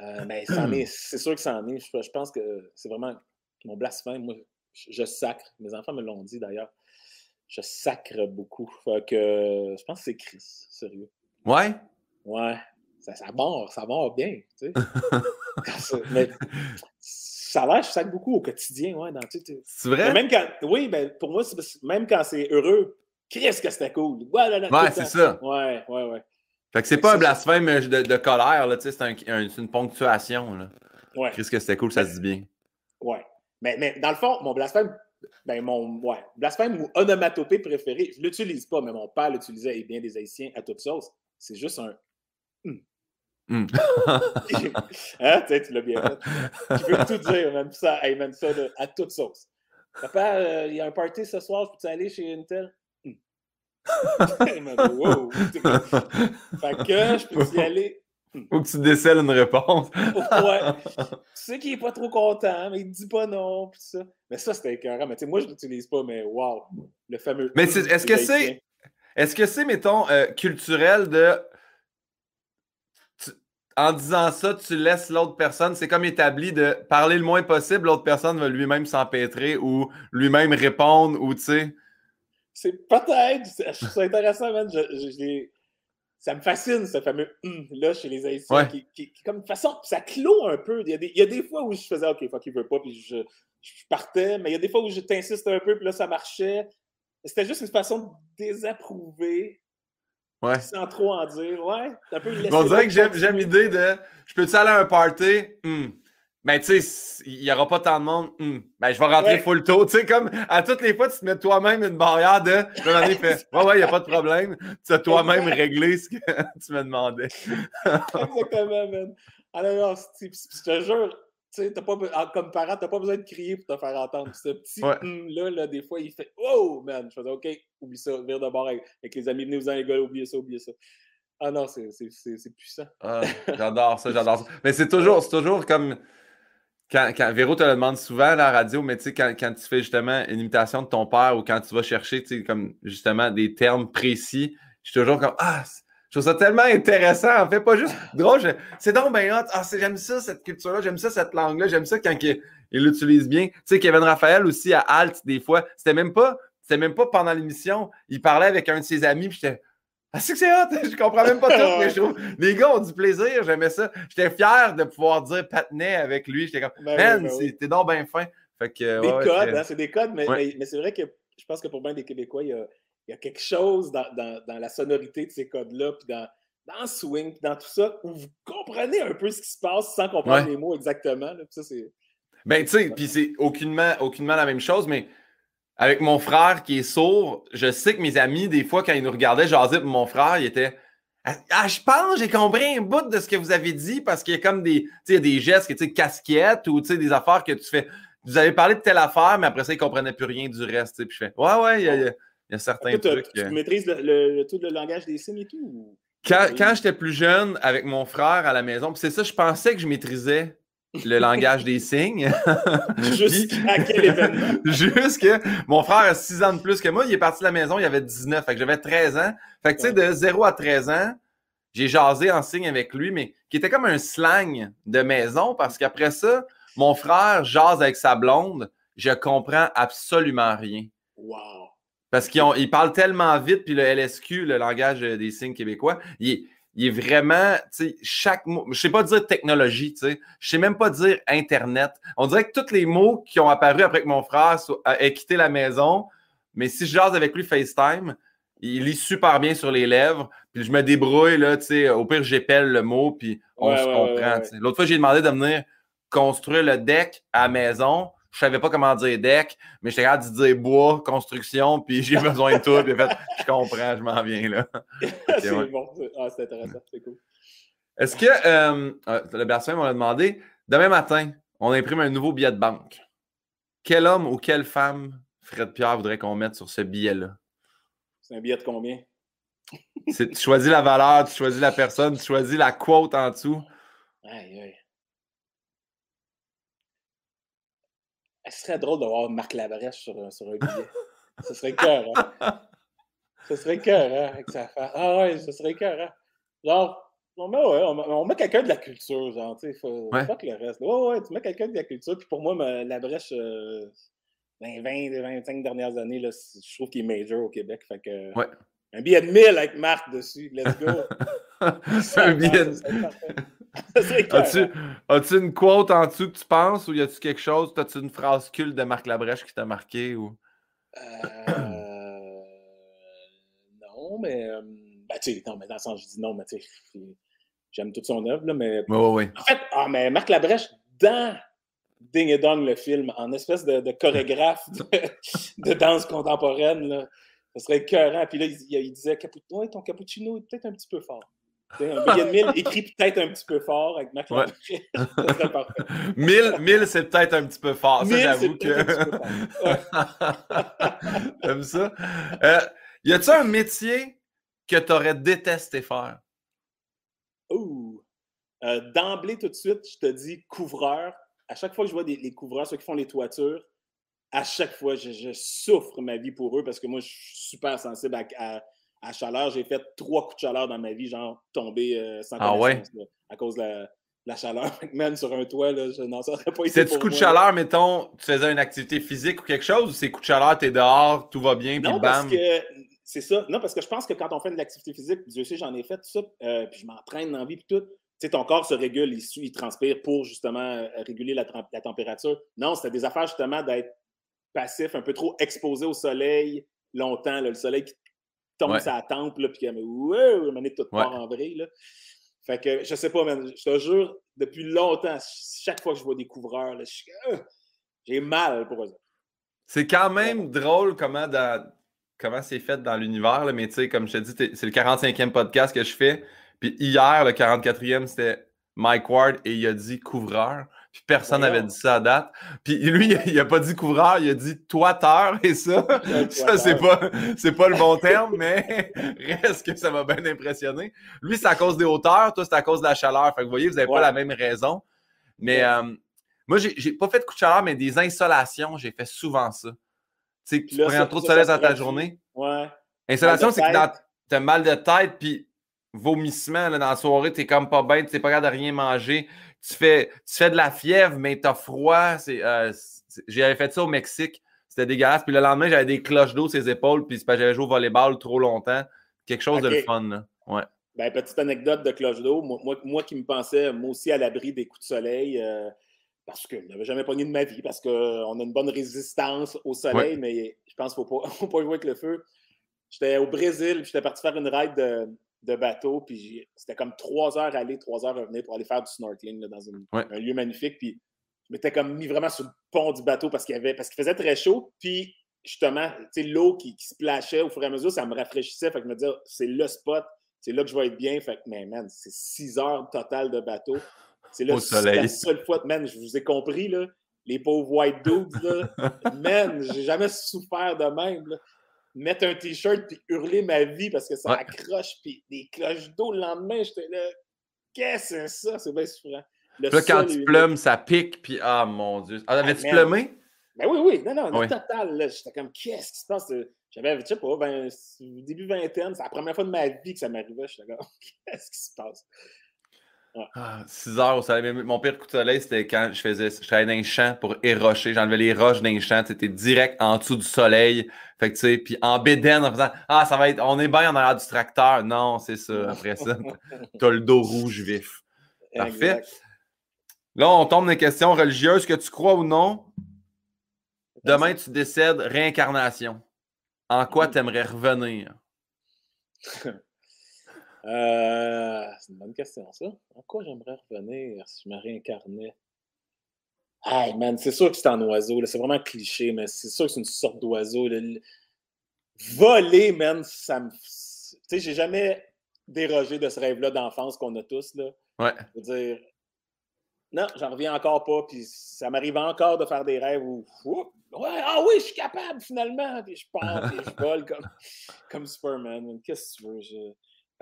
Euh, ben, c'est sûr que ça en est. Je, pense que c'est vraiment mon blasphème. Moi, je, sacre. Mes enfants me l'ont dit d'ailleurs. Je sacre beaucoup. Fait que je pense que c'est Chris, sérieux. Ouais? Ouais. Ça, ça mord, ça mord bien. Tu sais. mais ça va, je sac beaucoup au quotidien. Ouais, c'est vrai? même quand, oui, ben, pour moi, même quand c'est heureux, qu'est-ce que c'était cool. Ouais, ouais c'est ça. Ouais, ouais, ouais. Fait que c'est pas un blasphème de, de colère, c'est un, une ponctuation. Là. Ouais. Qu'est-ce que c'était cool, ça se dit bien. Ouais. Mais, mais dans le fond, mon blasphème, ben mon ouais, blasphème ou onomatopée préféré, je l'utilise pas, mais mon père l'utilisait et bien des Haïtiens à toute sauce. C'est juste un hum. Mm. hein, tu l'as bien fait. Tu peux tout dire, même ça, hey, même ça à toute sauce. Papa, euh, il y a un party ce soir, peux-tu aller chez Intel? Mm. wow. fait que je peux y aller? Mm. Faut que tu décèles une réponse. ouais. Tu sais qu'il est pas trop content, mais il dit pas non. Pis ça. Mais ça, c'était écœurant. Mais moi, je l'utilise pas, mais wow. Le fameux. Mais est-ce que c'est. Est-ce que c'est, mettons, euh, culturel de en disant ça, tu laisses l'autre personne, c'est comme établi de parler le moins possible, l'autre personne va lui-même s'empêtrer ou lui-même répondre ou tu sais. C'est peut-être, je trouve ça intéressant, man. ça me fascine, ce fameux hum là chez les Haïtiens, qui, qui, comme de façon, ça clôt un peu. Il y, a des, il y a des fois où je faisais OK, fuck, il veut pas, puis je, je, partais, mais il y a des fois où je t'insiste un peu, puis là, ça marchait. C'était juste une façon de désapprouver Ouais. Sans trop en dire, ouais. Un peu On dirait que j'aime l'idée de je peux-tu aller à un party? Hmm. Ben, tu sais, il n'y aura pas tant de monde. Hmm. Ben, je vais rentrer full tôt. Tu sais, comme à toutes les fois, tu te mets toi-même une barrière de. Je fait. Ouais, ouais, il n'y a pas de problème. Tu as toi-même réglé ce que tu me demandais. Exactement, man. Alors, je te jure, sais, pas, comme parent, tu n'as pas besoin de crier pour te faire entendre. Ce petit là, là, des fois, il fait Oh, man! Je faisais OK, oublie ça, vire de bord avec, les amis, venez vous en les gars, oubliez ça, oubliez ça. Ah non, c'est puissant. Ah, j'adore ça, j'adore ça. Mais c'est toujours, toujours comme. Quand, quand Véro te le demande souvent à la radio, mais tu sais, quand, quand, tu fais justement une imitation de ton père ou quand tu vas chercher, tu sais, comme justement des termes précis, je suis toujours comme Ah, je trouve ça tellement intéressant, en fait, pas juste drôle. C'est donc bien hot. Ah, j'aime ça, cette culture-là, j'aime ça, cette langue-là, j'aime ça quand il l'utilise bien. Tu sais, Kevin Raphaël aussi à Alt, des fois, c'était même pas, c'était même pas pendant l'émission. Il parlait avec un de ses amis, puis j'étais Ah, c'est que c'est hot! Je comprends même pas tout, mais je trouve. Les gars ont du plaisir, j'aimais ça. J'étais fier de pouvoir dire patinet avec lui. J'étais comme, ben man, ben t'es donc bien fin. Fait que, des codes, hein, c'est des codes, mais, mais, c'est vrai que je pense que pour bien des Québécois, il y a, il y a quelque chose dans, dans, dans, la sonorité de ces codes-là, puis dans, dans le swing, puis dans tout ça, où vous comprenez un peu ce qui se passe sans comprendre les mots exactement. Là, ça, c'est... Ben, tu sais, puis c'est aucunement, aucunement la même chose, mais avec mon frère qui est sourd, je sais que mes amis, des fois, quand ils nous regardaient jaser pour mon frère, il était Ah, je pense, j'ai compris un bout de ce que vous avez dit parce qu'il y a comme des, y a des gestes, tu sais, casquettes ou des affaires que tu fais. Vous avez parlé de telle affaire, mais après ça, ils ne comprenaient plus rien du reste. Puis je fais Ouais, ouais, il y a, certains trucs. Tu, euh. maîtrises le, tout le langage des signes et tout? Quand, quand j'étais plus jeune, avec mon frère à la maison, c'est ça, je pensais que je maîtrisais le langage des signes. Jusqu'à quel événement? Jusqu'à. Mon frère a 6 ans de plus que moi. Il est parti de la maison, il avait 19. Fait que j'avais 13 ans. Fait que, tu sais, de 0 à 13 ans, j'ai jasé en signe avec lui, mais qui était comme un slang de maison parce qu'après ça, mon frère jase avec sa blonde. Je comprends absolument rien. Wow. Parce qu'il parle tellement vite, puis le LSQ, le langage des signes québécois, il est il est vraiment, tu sais, chaque mot, je sais pas dire technologie, tu sais, je sais même pas dire Internet. On dirait que tous les mots qui ont apparu après que mon frère ait quitté la maison, mais si je jase avec lui FaceTime, il lit super bien sur les lèvres, puis je me débrouille, là, tu sais, au pire, j'épelle le mot, puis on se comprend. L'autre fois, j'ai demandé de venir construire le deck à la maison. Je savais pas comment dire deck, mais j'étais capable de dire bois, construction, puis j'ai besoin de tout. Puis fait, je comprends, je m'en viens là. c'est bon. Ah, c'est intéressant, c'est cool. Est-ce que, euh, ah, le Bertin m'a demandé, demain matin, on imprime un nouveau billet de banque. Quel homme ou quelle femme Fred Pierre voudrait qu'on mette sur ce billet-là? C'est un billet de combien? tu choisis la valeur, tu choisis la personne, tu choisis la quote en dessous. Aïe, aïe. Ce serait drôle de voir Marc Labrèche sur, sur un billet. ce serait cœur, hein? Ce serait cœur, hein, avec sa femme. Ah ouais, ce serait cœur, hein? Genre, on met, ouais, on met, quelqu'un de la culture, genre, tu sais, faut pas que le reste. Ouais, ouais, tu mets quelqu'un de la culture. Puis pour moi, la brèche, euh, dans les 20, 25 dernières années, là, je trouve qu'il est major au Québec. Fait que, ouais. Un billet de 1000 avec Marc dessus. Let's go. un billet de As-tu une quote en dessous que tu penses ou y a-tu quelque chose? As-tu une phrase culte de Marc Labrèche qui t'a marqué? Ou... Euh... Non, mais. Euh, ben, tu sais, non, mais dans le sens, je dis non, mais tu sais, j'aime toute son œuvre, là, mais. Oui, oui, oui. En fait, ah, mais Marc Labrèche, dans Ding et Dong, le film, en espèce de, chorégraphe de, danse contemporaine, là, ça serait écœurant. Puis là, il, il disait ouais, ton cappuccino est peut-être un petit peu fort. De 1000 écrit peut-être un petit peu fort avec Mac ouais. parfait. 1000, c'est peut-être un petit peu fort. Ça, j'avoue que. J'aime ça. Euh, y a-tu un métier que tu aurais détesté faire? Ouh. Euh, D'emblée, tout de suite, je te dis couvreur. À chaque fois que je vois des, les couvreurs, ceux qui font les toitures, à chaque fois, je, souffre ma vie pour eux parce que moi, je suis super sensible à à chaleur. J'ai fait trois coups de chaleur dans ma vie, genre tombé euh, sans ah à cause de la, chaleur. Même sur un toit, là, je n'en serais pas ici. C'est-tu coup de chaleur, mettons, tu faisais une activité physique ou quelque chose, ou c'est coup de chaleur, tu es dehors, tout va bien, puis bam? Parce que, c'est ça. Non, parce que je pense que quand on fait de l'activité physique, Dieu sait, j'en ai fait tout ça, euh, puis je m'entraîne dans la vie, puis tout. Tu sais, ton corps se régule, il, il transpire pour justement euh, réguler la, la température. Non, c'était des affaires justement d'être passif, un peu trop exposé au soleil longtemps. le soleil qui tombe ouais. sa tempe, là, puis qu'elle me dit tout part en vrille. Là. Fait que je sais pas, je te jure, depuis longtemps, chaque fois que je vois des couvreurs, ah, j'ai mal pour eux. C'est quand même drôle comment, comment c'est fait dans l'univers, mais tu sais, comme je te dis, c'est le 45e podcast que je fais. Puis hier, le 44e, c'était Mike Ward et il a dit couvreur. Puis personne n'avait dit ça à date. Puis lui, il n'a pas dit couvreur, il a dit toiteur. Et ça, ça c'est pas, pas le bon terme, mais reste que ça m'a bien impressionné. Lui, c'est à cause des hauteurs, toi, c'est à cause de la chaleur. Fait que vous voyez, vous n'avez pas la même raison. Mais euh, moi, j'ai pas fait de coup de chaleur, mais des insolations, j'ai fait souvent ça. Tu sais, tu prends trop de soleil dans ta journée. Ouais. Insolation, c'est que tu as mal de tête, puis vomissement là, dans la soirée, tu comme pas bête, tu n'es pas capable de rien manger tu fais, tu fais de la fièvre, mais tu as froid. Euh, j'avais fait ça au Mexique. C'était dégueulasse. Puis le lendemain, j'avais des cloches d'eau sur les épaules. Puis j'avais joué au volleyball trop longtemps. Quelque chose de fun, là. Ouais. Ben, petite anecdote de cloche d'eau. Moi, moi, qui me pensais, moi aussi, à l'abri des coups de soleil, euh, parce que je n'avais jamais pogné de ma vie, parce qu'on a une bonne résistance au soleil, mais je pense qu'il ne faut pas, faut pas jouer avec le feu. J'étais au Brésil, puis j'étais parti faire une ride de, de bateau, puis c'était comme trois heures aller, trois heures revenir pour aller faire du snorkeling dans un lieu magnifique. Puis je m'étais comme mis vraiment sur le pont du bateau parce qu'il parce qu'il faisait très chaud. Puis justement, l'eau qui, qui, se plachait au fur et à mesure, ça me rafraîchissait. Fait que je me disais, c'est le spot, c'est là que je vais être bien. Fait que, mais man, c'est six heures total de bateau. C'est là, la seule fois, man, je vous ai compris, là, les pauvres white dudes, là, man, j'ai jamais souffert de même. Mettre un t-shirt puis hurler ma vie parce que ça accroche, puis des cloches d'eau le lendemain, j'étais là, qu'est-ce que c'est ça? C'est bien souffrant. Le là, quand tu plumes, ça pique, puis ah mon Dieu. Ah, avais-tu plumé? Ben oui, oui, non, non, oui. total, là, j'étais comme, qu'est-ce qui se passe? J'avais, je sais pas, ben, début vingtaine, c'est la première fois de ma vie que ça m'arrivait. J'étais comme, qu'est-ce qui se passe? 6 ah, heures au soleil. Mon pire coup de soleil, c'était quand je faisais, je travaillais dans un champ pour érocher. J'enlevais les roches d'un champ. C'était direct en dessous du soleil. Fait que, tu sais, puis en bédaine, en faisant Ah, ça va être, on est bien en arrière du tracteur. Non, c'est ça. Après ça, t'as le dos rouge vif. Parfait. Là, on tombe dans les questions religieuses. Que tu crois ou non, demain, tu décèdes réincarnation. En quoi tu aimerais revenir? Euh, c'est une bonne question, ça. En quoi j'aimerais revenir si je me réincarnais? Hey, man, c'est sûr que c'est un oiseau. C'est vraiment cliché, mais c'est sûr que c'est une sorte d'oiseau. Voler, man, ça me. Tu sais, j'ai jamais dérogé de ce rêve-là d'enfance qu'on a tous. Là. Ouais. Je veux dire, non, j'en reviens encore pas. Puis ça m'arrive encore de faire des rêves où. ouais, ah oui, je suis capable finalement. Puis je pars, puis je vole comme, comme Superman. Qu'est-ce que tu veux? Je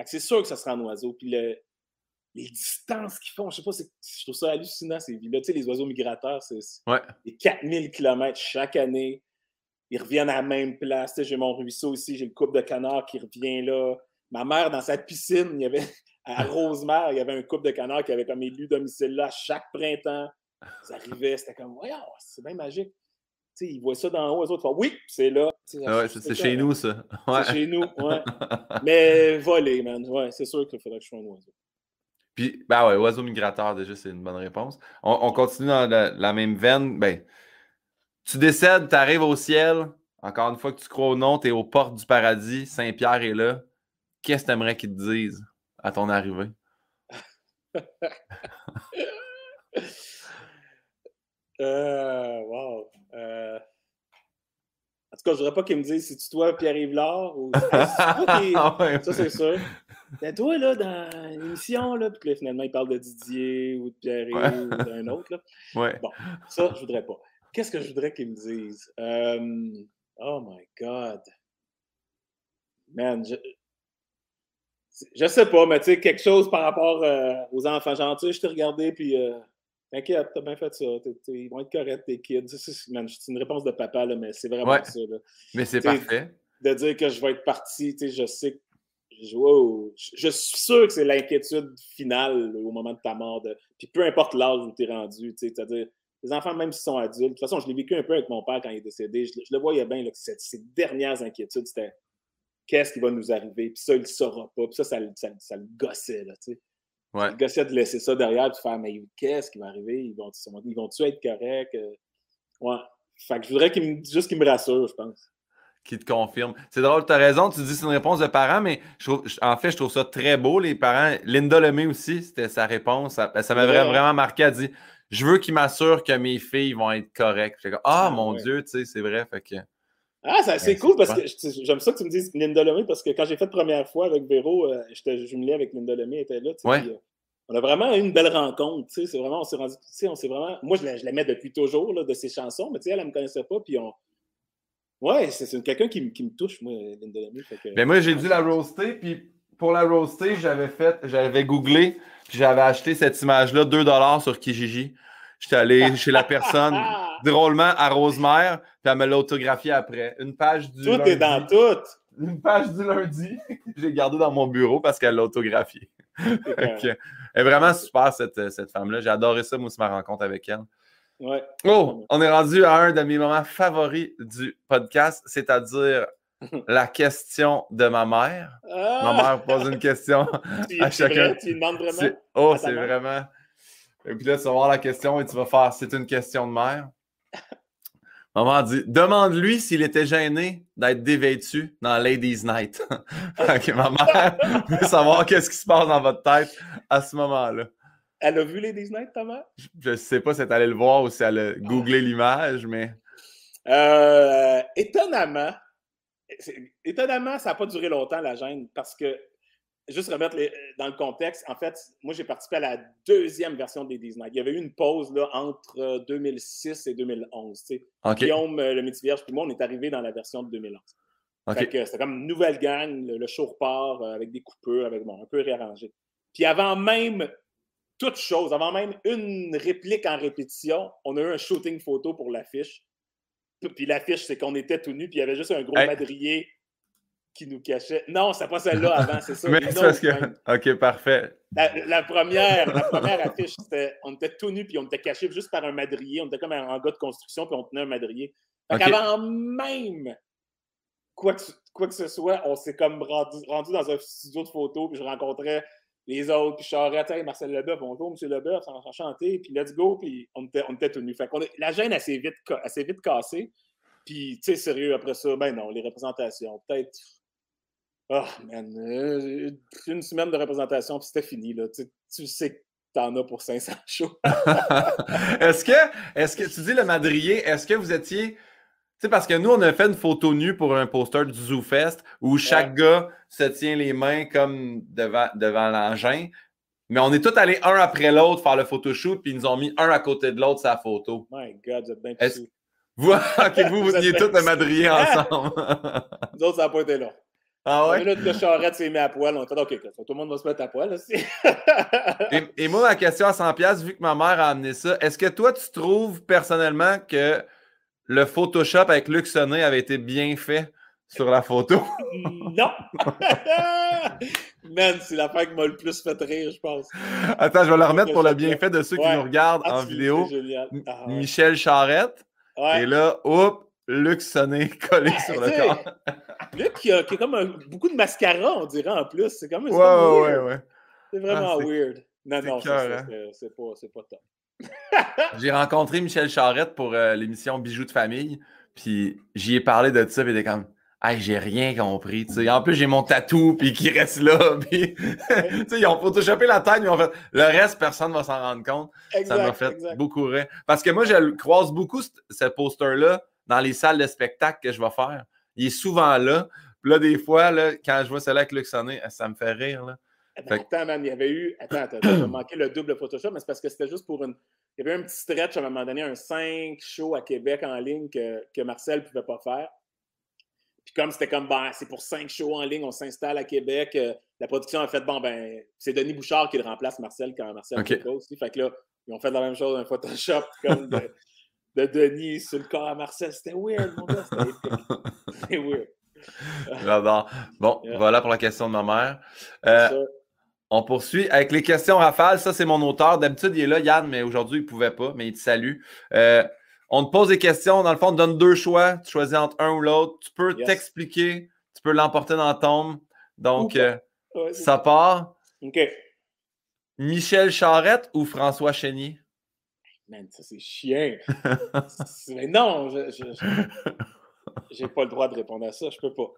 c'est sûr que ça sera un oiseau. Puis les distances qu'ils font, je sais pas, je trouve ça hallucinant, ces villes-là. Tu sais, les oiseaux migrateurs, c'est ouais. 4000 km chaque année. Ils reviennent à la même place. j'ai mon ruisseau ici, j'ai le couple de canards qui revient là. Ma mère, dans sa piscine, il y avait, à Rosemère, il y avait un couple de canards qui avait comme élu domicile là chaque printemps. Ils arrivaient, c'était comme, voyons, c'est bien magique ils voient ça d'en haut, eux autres font Oui, c'est là. Ah c'est chez nous, ça. C'est chez nous, ouais. Mais voler, man. Ouais, c'est sûr qu'il faudrait que je sois un oiseau. Puis, ben ouais, oiseau migrateur, déjà, c'est une bonne réponse. On, continue dans la, même veine. Ben, tu décèdes, tu arrives au ciel. Encore une fois que tu crois au nom, tu es aux portes du paradis. Saint-Pierre est là. Qu'est-ce que tu aimerais qu'ils te disent à ton arrivée? euh, wow. Euh... Tout cas, je voudrais pas qu'ils me disent si tu toi Pierre-Yves Lard ou ah ça c'est sûr. Mais toi, là, dans l'émission, là, puis finalement, il parle de Didier ou de Pierre-Yves ou d'un autre. Là. Ouais. Bon, ça, je voudrais pas. Qu'est-ce que je voudrais qu'ils me disent? Euh... Oh my God. Man, je... Je sais pas, mais tu sais, quelque chose par rapport euh, aux enfants gentils, je t'ai regardé, puis euh, T'inquiète, t'as bien fait ça. ils vont être corrects, tes kids. C'est une réponse de papa, là, mais c'est vraiment ça. Là. Mais c'est parfait. De dire que je vais être parti, je sais que. Je, suis sûr que c'est l'inquiétude finale au moment de ta mort. Puis peu importe l'âge où tu es rendu. C'est-à-dire, les enfants, même s'ils sont adultes, de toute façon, je l'ai vécu un peu avec mon père quand il est décédé. Je, le voyais bien, là, que ses dernières inquiétudes, c'était qu'est-ce qui va nous arriver? Puis ça, il ne saura pas. Puis ça, ça, ça, le gossait. Là. Ouais. Le gars, de laisser ça derrière et faire, mais qu'est-ce qui va arriver? Ils vont-tu ils vont être corrects? Euh? Ouais. Fait que je voudrais qu'il me, juste qu'ils me rassurent, je pense. Qui te confirme. C'est drôle, tu as raison, tu dis c'est une réponse de parents, mais en fait, je trouve ça très beau, les parents. Linda Lemay aussi, c'était sa réponse. Ça, m'a vraiment marqué. Elle dit Je veux qu'ils m'assurent que mes filles vont être correctes. ah, ah, mon Dieu, tu sais, c'est vrai. Fait que. Ah, c'est cool parce que j'aime ça que tu me dises Linda parce que quand j'ai fait la première fois avec Véro, euh, j'étais jumelé avec Linda elle était là. Euh, on a vraiment eu une belle rencontre. C'est vraiment, on s'est rendu. On s'est vraiment. Moi, je l'aimais depuis toujours là, de ses chansons, mais elle, elle ne me connaissait pas. Puis on. Ouais, c'est quelqu'un qui, me touche, moi, Linda. Que... Ben moi, j'ai dû la roaster, puis pour la roaster, j'avais fait, j'avais googlé, puis j'avais acheté cette image-là 2$ sur Kijiji. J'étais allé chez la personne drôlement à Rosemère, puis elle me l'a autographié après. Une page du. Tout est dans tout. Une page du lundi, j'ai gardé dans mon bureau parce qu'elle l'a autographié. Elle est vraiment super, cette, cette femme-là. J'ai adoré ça, moi, aussi, ma rencontre avec elle. Ouais. Oh, on est rendu à un de mes moments favoris du podcast, c'est-à-dire la question de ma mère. Ma mère pose une question à chacun. tu demandes vraiment? Oh, c'est vraiment. Et puis là, tu vas voir la question et tu vas faire c'est une question de mère. Maman dit Demande-lui s'il était gêné d'être dévêtu dans Ladies Night. ok, ma mère veut savoir qu'est-ce qui se passe dans votre tête à ce moment-là. Elle a vu Ladies Night, ta mère? Je ne sais pas si elle est allée le voir ou si elle a googlé l'image, mais. Euh, étonnamment, étonnamment, ça n'a pas duré longtemps la gêne parce que juste remettre les, dans le contexte, en fait, moi, j'ai participé à la deuxième version des Disney. Il y avait eu une pause là, entre 2006 et 2011. Tu sais. Guillaume, euh, le Vierge, puis moi, on est arrivé dans la version de 2011. C'était comme une nouvelle gang, le, show repart euh, avec des coupeurs, avec bon, un peu réarrangé. Puis avant même toute chose, avant même une réplique en répétition, on a eu un shooting photo pour l'affiche. Puis l'affiche, c'est qu'on était tout nus, puis il y avait juste un gros madrier qui nous cachait. Non, c'est pas celle-là avant, c'est ça. Mais c'est parce que. Ok, parfait. La, première, la première affiche, c'était on était tout nus puis on était cachés juste par un madrier. On était comme un, gars de construction puis on tenait un madrier. Fait qu'avant même quoi que, quoi que ce soit, on s'est comme rendu, rendu, dans un studio de photo puis je rencontrais les autres puis je hey, Marcel Leboeuf, bonjour Monsieur Leboeuf, enchanté, puis let's go, puis on était, on était tout nus. Fait qu'on la gêne assez vite, assez vite cassée. Puis, tu sais, sérieux, après ça, ben non, les représentations, peut-être ah, man, euh, une semaine de représentation, puis c'était fini. Là. Tu, sais que t'en as pour 500 shows. est-ce que, est que, tu dis le madrier, est-ce que vous étiez. Tu sais, parce que nous, on a fait une photo nue pour un poster du Zoo Fest où chaque gars se tient les mains comme devant, devant l'engin. Mais on est tous allés un après l'autre faire le photoshoot, puis ils nous ont mis un à côté de l'autre sa photo. My God, vous êtes bien vous, ok, vous, vous étiez tous le madrier ensemble. Nous autres, ça n'a pas été là. Ah ouais? minute que Charette s'est mis à poil, on a fait OK, tout le monde va se mettre à poil aussi. et, moi, ma question à 100$, vu que ma mère a amené ça, est-ce que toi, tu trouves personnellement que le Photoshop avec Luc avait été bien fait sur la photo? non! Man, c'est l'affaire qui m'a le plus fait rire, je pense. Attends, je vais le remettre pour le bienfait de ceux qui nous regardent ah, en vidéo. Ah, Michel Charette. Et là, oups, Luc Sonné collé sur le corps. Luc qui a, qui a comme beaucoup de mascara, on dirait en plus. C'est comme ouais, ouais, ouais, C'est vraiment ah, weird. Non, non, c'est pas, pas top. j'ai rencontré Michel Charette pour euh, l'émission Bijoux de famille. Puis j'y ai parlé de ça, puis il était comme Hey, j'ai rien compris. sais. En plus, j'ai mon tatou, puis qui reste là. Puis, ils ont photoshopé la tête, mais en fait, le reste, personne ne va s'en rendre compte. ça m'a fait beaucoup rire. Parce que moi, je croise beaucoup, ce poster-là, dans les salles de spectacle que je vais faire. Il est souvent là. Puis là, des fois, là, quand je vois celle-là avec Luc ça me fait rire. Là. Attends, man, il y avait eu. Attends, attends, manqué le double Photoshop, mais c'est parce que c'était juste pour une. Il y avait un petit stretch à un moment donné, un 5 show à Québec en ligne que, que Marcel ne pouvait pas faire. Puis comme c'était comme, ben, c'est pour 5 shows en ligne, on s'installe à Québec. Euh, la production a fait, bon, ben, c'est Denis Bouchard qui le remplace Marcel quand Marcel okay. aussi. Fait que là, ils ont fait la même chose, un Photoshop comme de, de Denis sur le corps à Marcel. C'était weird, mon gars. C'était weird. J'adore. Bon, voilà pour la question de ma mère. Euh, on poursuit avec les questions rafales. Ça, c'est mon auteur. D'habitude, il est là, Yann, mais aujourd'hui, il ne pouvait pas, mais il te salue. Euh, on te pose des questions. Dans le fond, on te donne deux choix. Tu choisis entre un ou l'autre. Tu peux t'expliquer. Tu peux l'emporter dans la tombe. Donc, euh, ça part. OK. Michel Charette ou François Chénier? Man, ça c'est chien. mais non, je, j'ai pas le droit de répondre à ça, je peux pas.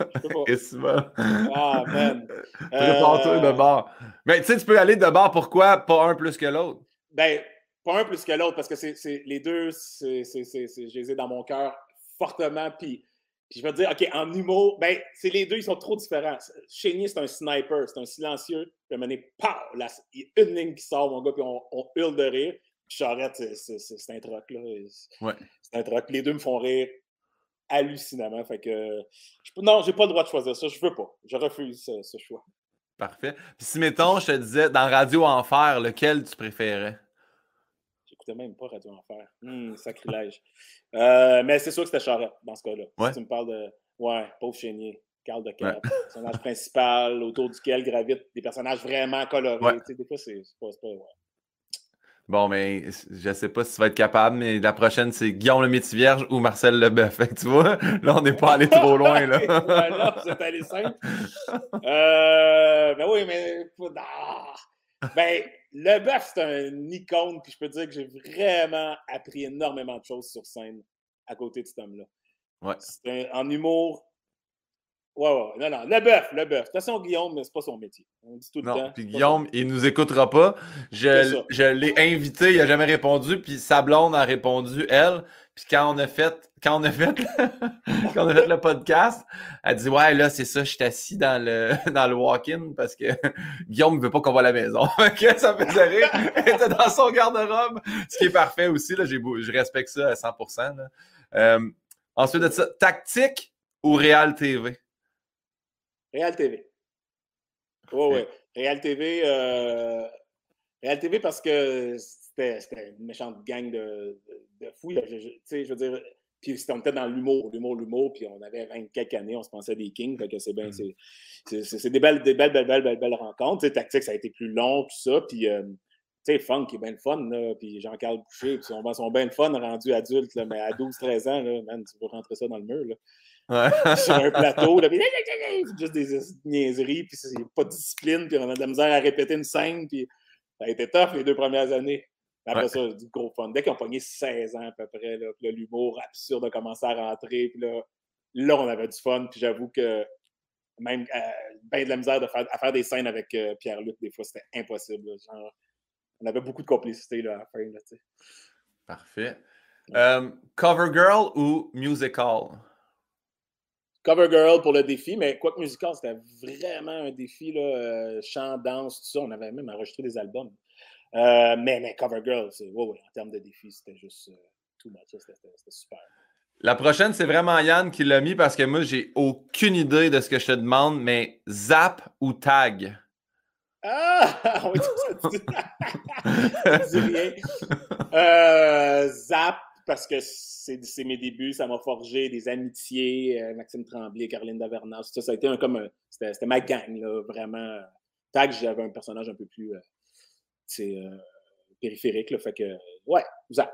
Je peux pas. Qu'est-ce que Ah, man. Prépare-toi de bord. Mais tu sais, tu peux aller de bord, pourquoi pas un plus que l'autre? Ben, pas un plus que l'autre, parce que c'est, les deux, c'est, je les ai dans mon cœur fortement. Puis, puis je vais te dire, OK, en humour, ben, c'est les deux, ils sont trop différents. Chénier, c'est un sniper, c'est un silencieux. Puis à un moment il y a une ligne qui sort, mon gars, puis on, on hurle de rire. Charrette, c'est un troc, là. C'est un troc. Les deux me font rire hallucinamment. Fait que, je, non, j'ai pas le droit de choisir ça. Je veux pas. Je refuse ce, choix. Parfait. Puis si, mettons, je te disais, dans Radio Enfer, lequel tu préférais? J'écoutais même pas Radio Enfer. Hum, sacrilège. euh, mais c'est sûr que c'était Charrette, dans ce cas-là. Si tu me parles de... Ouais, pauvre chénier. Carl de Cap, personnage principal autour duquel gravitent des personnages vraiment colorés. Des fois, c'est pas, pas Bon, mais je sais pas si tu vas être capable, mais la prochaine, c'est Guillaume le métier vierge ou Marcel Leboeuf. Fait que tu vois, là, on n'est pas allé trop loin. Là. là, vous êtes allé simple. Euh, ben oui, mais. Ah! Ben, Leboeuf, c'est un icône, puis je peux dire que j'ai vraiment appris énormément de choses sur scène à côté de cet homme-là. Ouais. C'est en humour, Ouais, ouais, non, non, le bœuf, le bœuf. De toute façon, Guillaume, c'est pas son métier. On dit tout le non, Puis Guillaume, il nous écoutera pas. Je, je l'ai invité, il n'a jamais répondu, puis sa blonde a répondu, elle. Puis quand on a fait, quand on a fait, quand on a fait le podcast, elle dit Ouais, là, c'est ça, je suis assis dans le, dans le walk-in parce que Guillaume ne veut pas qu'on voit la maison. ça me faisait rire. Elle était dans son garde-robe, ce qui est parfait aussi. Là, je respecte ça à 100% euh, Ensuite de ça, tactique ou Real TV? Real TV. Oui, oui. Real TV, euh, Real TV parce que c'était une méchante gang de, de, fous. Tu sais, je veux dire, puis on était dans l'humour, l'humour, l'humour, puis on avait 20 quelques années, on se pensait des kings, fait que c'est bien, mm. c'est des belles, des belles, belles, belles, belles, belles rencontres. Tu sais, tactique, ça a été plus long, tout ça, puis euh, tu sais, funk est bien le fun, là, puis Jean-Carl Boucher, puis son, son bien le fun rendu adulte, là, mais à 12-13 ans, là, man, tu veux rentrer ça dans le mur, là. Sur un plateau, là, juste des niaiseries, puis c'est pas de discipline, puis on a de la misère à répéter une scène, puis ça a été tough les deux premières années. Après ça, du gros fun. Dès qu'ils ont pogné 16 ans à peu près, là, l'humour absurde a commencé à rentrer, puis là, là, on avait du fun, puis j'avoue que même euh, ben de la misère de faire, à faire des scènes avec euh, Pierre-Luc, des fois, c'était impossible. Genre, on avait beaucoup de complicité là, à la fin. Là, Parfait. Euh, cover Girl ou Musical? Cover Girl pour le défi, mais quoi que musical, c'était vraiment un défi, là, euh, chant, danse, tout ça. On avait même enregistré des albums. Euh, mais, mais Cover Girl, c'est, en termes de défi, c'était juste euh, tout much. C'était, super. La prochaine, c'est vraiment Yann qui l'a mis parce que moi, j'ai aucune idée de ce que je te demande, mais zap ou tag? Ah! Oui, dis rien. Euh, zap, parce que c'est mes débuts, ça m'a forgé des amitiés, euh, Maxime Tremblay, Caroline Davernas, ça, ça a été un, comme c'était ma gang, là, vraiment. Tag, j'avais un personnage un peu plus euh, périphérique, là, fait que, ouais, zap.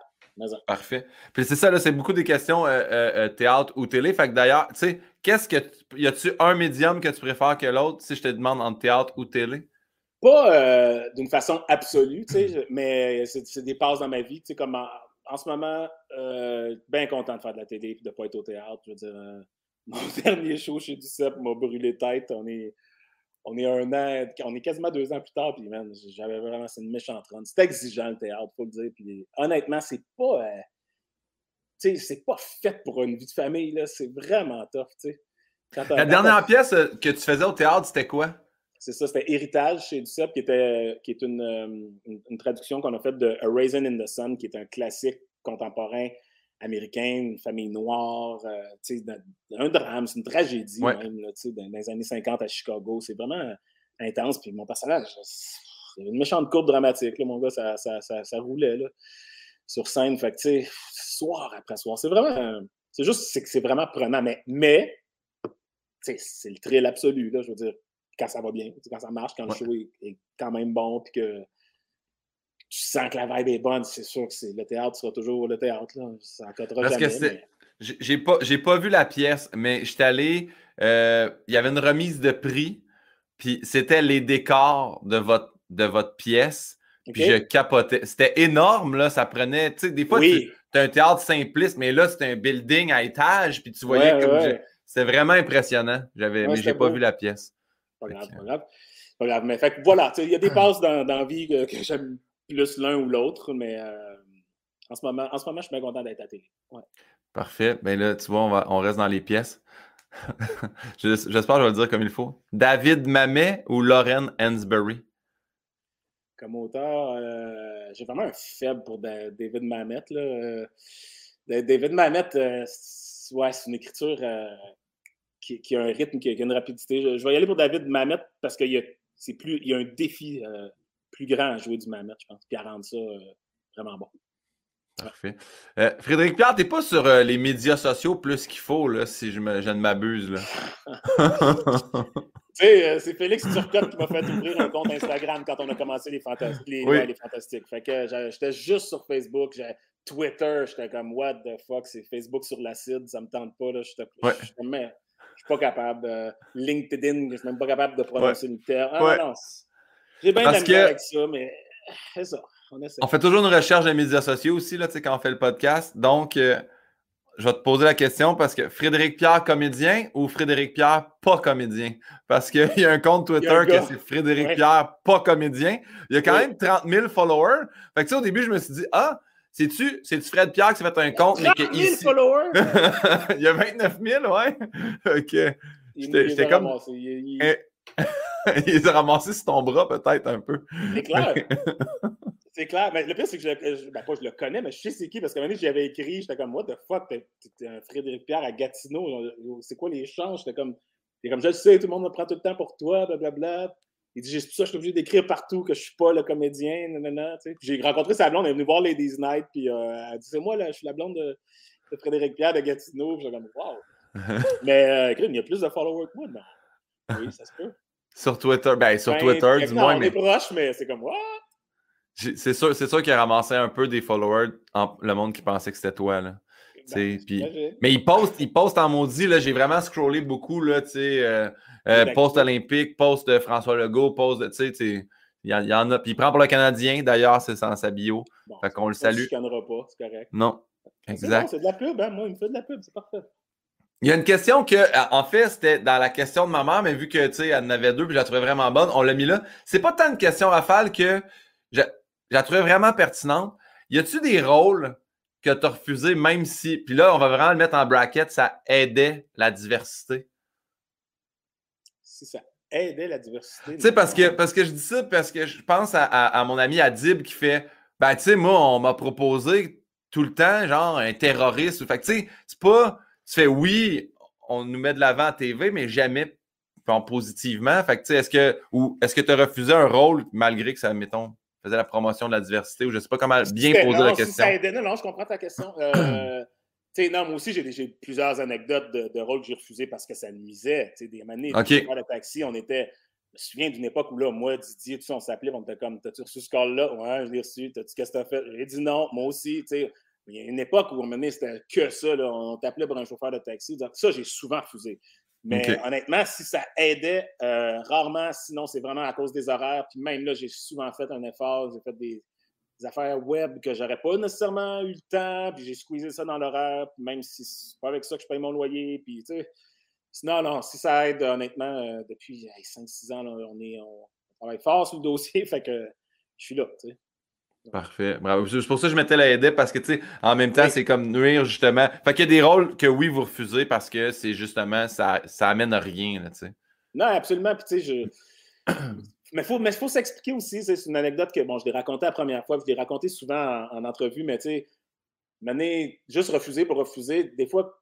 Parfait. Puis c'est ça, là, c'est beaucoup des questions euh, théâtre ou télé. Fait que d'ailleurs, tu sais, qu'est-ce que. Y a-tu un médium que tu préfères que l'autre si je te demande entre théâtre ou télé? Pas d'une façon absolue, tu sais, mais c'est des passes dans ma vie, tu sais, comme en ce moment, euh, bien content de faire de la télé et de ne pas être au théâtre. Je veux dire, euh, mon dernier show chez Ducep m'a brûlé tête. On est, on est un an, on est quasiment deux ans plus tard, puis man, j'avais vraiment, c'est une méchante run. C'est exigeant le théâtre, faut le dire. Puis honnêtement, c'est pas, euh, tu sais, c'est pas fait pour une vie de famille, là. C'est vraiment tough, tu sais. La dernière pièce que tu faisais au théâtre, c'était quoi? C'est ça, c'était Héritage chez Duceppe, qui, était, qui est une, euh, une, traduction qu'on a faite de A Raisin in the Sun, qui est un classique contemporain américain, une famille noire, euh, un drame, c'est une tragédie même, là, dans, les années 50 à Chicago. C'est vraiment intense. Puis mon personnage, il une méchante courbe dramatique, là, mon gars, ça, ça, ça, roulait là, sur scène. Fait que, soir après soir, c'est vraiment. C'est juste c'est c'est vraiment prenant. Mais, mais c'est le thrill absolu, là, je veux dire quand ça va bien, quand ça marche, quand le show est, quand même bon, puis que tu sens que la vibe est bonne, c'est sûr que le théâtre sera toujours le théâtre. Là. Ça Parce jamais. Que J'ai pas, pas vu la pièce, mais j'étais allé. Euh, il y avait une remise de prix, puis c'était les décors de votre, de votre pièce. Puis je capotais. C'était énorme, là. Ça prenait. Tu sais, des fois, tu as un théâtre simpliste, mais là, c'était un building à étage, puis tu voyais comme. C'est vraiment impressionnant. J'avais, mais j'ai pas vu la pièce. Pas grave, pas grave. Pas grave. Mais fait voilà, il y a des passes dans, dans vie que, j'aime plus l'un ou l'autre, mais euh, en, ce moment, en ce moment, je suis bien content d'être à télé. Parfait. Ben là, tu vois, on, va, on reste dans les pièces. J'espère que je vais le dire comme il faut. David Mamet ou Lauren Hansberry? Comme auteur, euh, j'ai vraiment un faible pour David Mamet. Là. Euh, David Mamet, ouais, c'est une écriture qui, a un rythme, qui a, une rapidité. Je, vais y aller pour David Mamet parce qu'il y, a, plus, il y a un défi euh, plus grand à jouer du Mamet, je pense, puis à rendre ça euh, vraiment bon. Parfait. Euh, Frédéric Pierre, t'es pas sur euh, les médias sociaux plus qu'il faut, là, si je, me, je ne m'abuse. Là. tu sais, euh, c'est Félix Turcotte qui m'a fait ouvrir un compte Instagram quand on a commencé les, Oui. ouais, les fantastiques. Fait que j'étais juste sur Facebook. j'ai- Twitter, j'étais comme What the fuck, c'est Facebook sur l'acide, ça me tente pas. Là. J'étais Ouais. Je suis pas capable. euh, LinkedIn, je suis même pas capable de prononcer le terme. Ah, Ouais. non, J'ai bien que- avec ça, mais c'est ça. On essaie. On fait toujours une recherche des médias sociaux aussi, là, tu sais, quand on fait le podcast. Donc, euh, je vais te poser la question parce que Frédéric Pierre, comédien ou Frédéric Pierre, pas comédien? Parce qu'il y a un compte Twitter un que c'est Frédéric Ouais. Pierre, pas comédien. Il y a quand même 30 000 followers. Fait que, au début, je me suis dit, ah, c'est-tu c'est-tu Fred Pierre qui s'est fait un compte, mais 30 que 000 ici. followers! il y a 29 000, ouais. OK. Il- J'étais- il a comme- ramassés. Il, il- il les a ramassés sur ton bras, peut-être, un peu. C'est clair. c'est clair. Mais le pire, c'est que je, le- je- ben, pas je le connais, mais je sais c'est qui. Parce qu'à un moment donné, j'avais écrit, j'étais comme, What the fuck, t'es t'es un Frédéric Pierre à Gatineau. C'est quoi l'échange? J'étais comme, t'es comme, je le sais, tout le monde me prend tout le temps pour toi, blablabla. Il dit, c'est pour ça que je suis obligé d'écrire partout que je suis pas le comédien, nanana, tu sais. J'ai rencontré sa blonde, elle est venue voir Ladies Night, puis euh, elle dit, c'est moi, là, je suis la blonde de, de Frédéric Pierre de Gatineau. Puis J'étais comme, wow. Mais, euh, écoute, il y a plus de followers que moi, non? Oui, ça se peut. Sur Twitter, ben, sur Ben, Twitter, du non, moins, on mais. est proche, mais c'est comme, what? J'ai- C'est sûr, sûr qu'il a ramassé un peu des followers, en- le monde qui pensait que c'était toi. Là. Ben. Mais il poste, il poste en maudit. J'ai vraiment scrollé beaucoup. Là, euh, euh, D'accord. post olympique, post de François Legault, post de. Il y, en- a. Puis il prend pour le Canadien, d'ailleurs, c'est dans sa bio. Bon, Fait qu'on le salue. Tu chicaneras pas, c'est correct. Non. Exact. C'est de la pub, hein? Moi, il me fait de la pub, c'est parfait. Il y a une question que, euh, en fait, c'était dans la question de ma mère, mais vu que, tu sais, elle en avait deux, puis je la trouvais vraiment bonne, on l'a mis là. C'est pas tant une question rafale que je, je la trouvais vraiment pertinente. Y a-tu des rôles que tu as refusés, même si, puis là, on va vraiment le mettre en bracket, ça aidait la diversité? Si ça aidait la diversité. Tu sais, parce que, parce que je dis ça parce que je pense à, à- à mon ami Adib qui fait Ben, tu sais, moi, on m'a proposé tout le temps, genre, un terroriste. Fait que, tu sais, c'est pas. Tu fais oui, on nous met de l'avant à TV, mais jamais positivement. Fait que, tu sais, est-ce que. Ou est-ce que tu as refusé un rôle malgré que ça, mettons, faisait la promotion de la diversité ou je sais pas comment bien poser non, la si question. aidait, non, non, je comprends ta question. Euh, non, moi aussi, j'ai plusieurs anecdotes de, de rôles que j'ai refusés parce que ça nuisait. Tu sais, des années, Ok. des chauffeurs de taxi, on était. Je me souviens d'une époque où là, moi, Didier, tout ça, on s'appelait, on était comme T'as-tu reçu ce call-là? Ouais, je l'ai reçu. T'as-tu qu'est-ce que t'as fait? J'ai dit non, moi aussi. Tu sais, il y a une époque où, à un moment donné, c'était que ça. Là, on t'appelait pour un chauffeur de taxi. Donc, ça, j'ai souvent refusé. Mais honnêtement, si ça aidait, euh, rarement, sinon, c'est vraiment à cause des horaires. Puis même là, j'ai souvent fait un effort. J'ai fait des, des affaires web que j'aurais pas nécessairement eu le temps, puis j'ai squeezé ça dans l'horaire, puis même si c'est pas avec ça que je paye mon loyer, puis tu sais. Sinon, non, si ça aide, honnêtement, euh, depuis hey, 5-6 ans, là, on, est, on, on travaille fort sur le dossier, fait que je suis là, tu sais. Parfait. Bravo. C'est pour ça que je mettais la aidait parce que, tu sais, en même temps, Oui. c'est comme nuire, justement. Fait qu'il y a des rôles que oui, vous refusez parce que c'est justement, ça, ça amène à rien, tu sais. Non, absolument. Puis, tu sais, je. Mais il faut, mais faut s'expliquer aussi. C'est une anecdote que, bon, je l'ai racontée la première fois, puis je l'ai racontée souvent en, en entrevue, mais tu sais, mener, juste refuser pour refuser, des fois,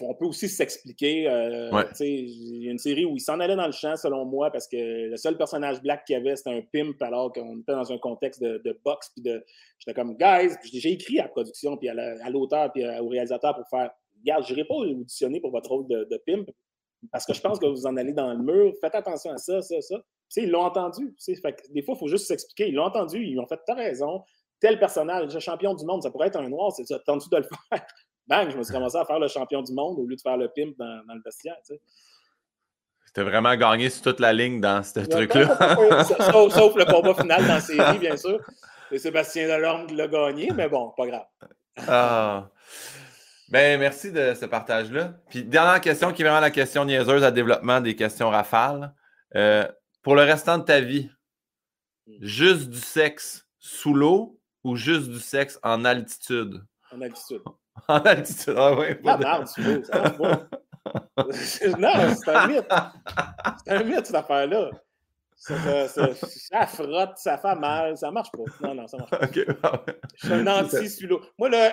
on peut aussi s'expliquer. euh, Ouais. Il y a une série où il s'en allait dans le champ, selon moi, parce que le seul personnage black qu'il y avait, c'était un pimp, alors qu'on était dans un contexte de, de boxe. Puis de, j'étais comme, guys, j'ai écrit à la production, puis à la- à l'auteur, puis au réalisateur pour faire, regarde, je n'irai pas auditionner pour votre rôle de, de pimp, parce que je pense que vous en allez dans le mur. Faites attention à ça, ça, ça. Ils l'ont entendu. Fait que des fois, il faut juste s'expliquer. Ils l'ont entendu. Ils ont fait T'as raison. Tel personnage, champion du monde, ça pourrait être un noir. C'est ça. Tentes-tu de le faire? Bang, je me suis commencé à faire le champion du monde au lieu de faire le pimp dans, dans le vestiaire. tu sais. C'était vraiment gagné sur toute la ligne dans ce truc-là. sauf, sauf le combat final dans la série, bien sûr. Et Sébastien Delorme l'a gagné, mais bon, pas grave. Ah. Ben, merci de ce partage-là. Puis, dernière question qui est vraiment la question niaiseuse à développement des questions rafales. Euh, pour le restant de ta vie, juste du sexe sous l'eau ou juste du sexe en altitude? En altitude. En altitude, ah ouais. pas La de- merde, tu veux, ça marche pas. non, c'est un mythe. C'est un mythe, cette affaire-là. Ça, ça, ça- ça frotte, ça fait mal, ça marche pas. Non, non, ça marche pas. Ah ouais. Je suis un anti sous l'eau. Moi, le,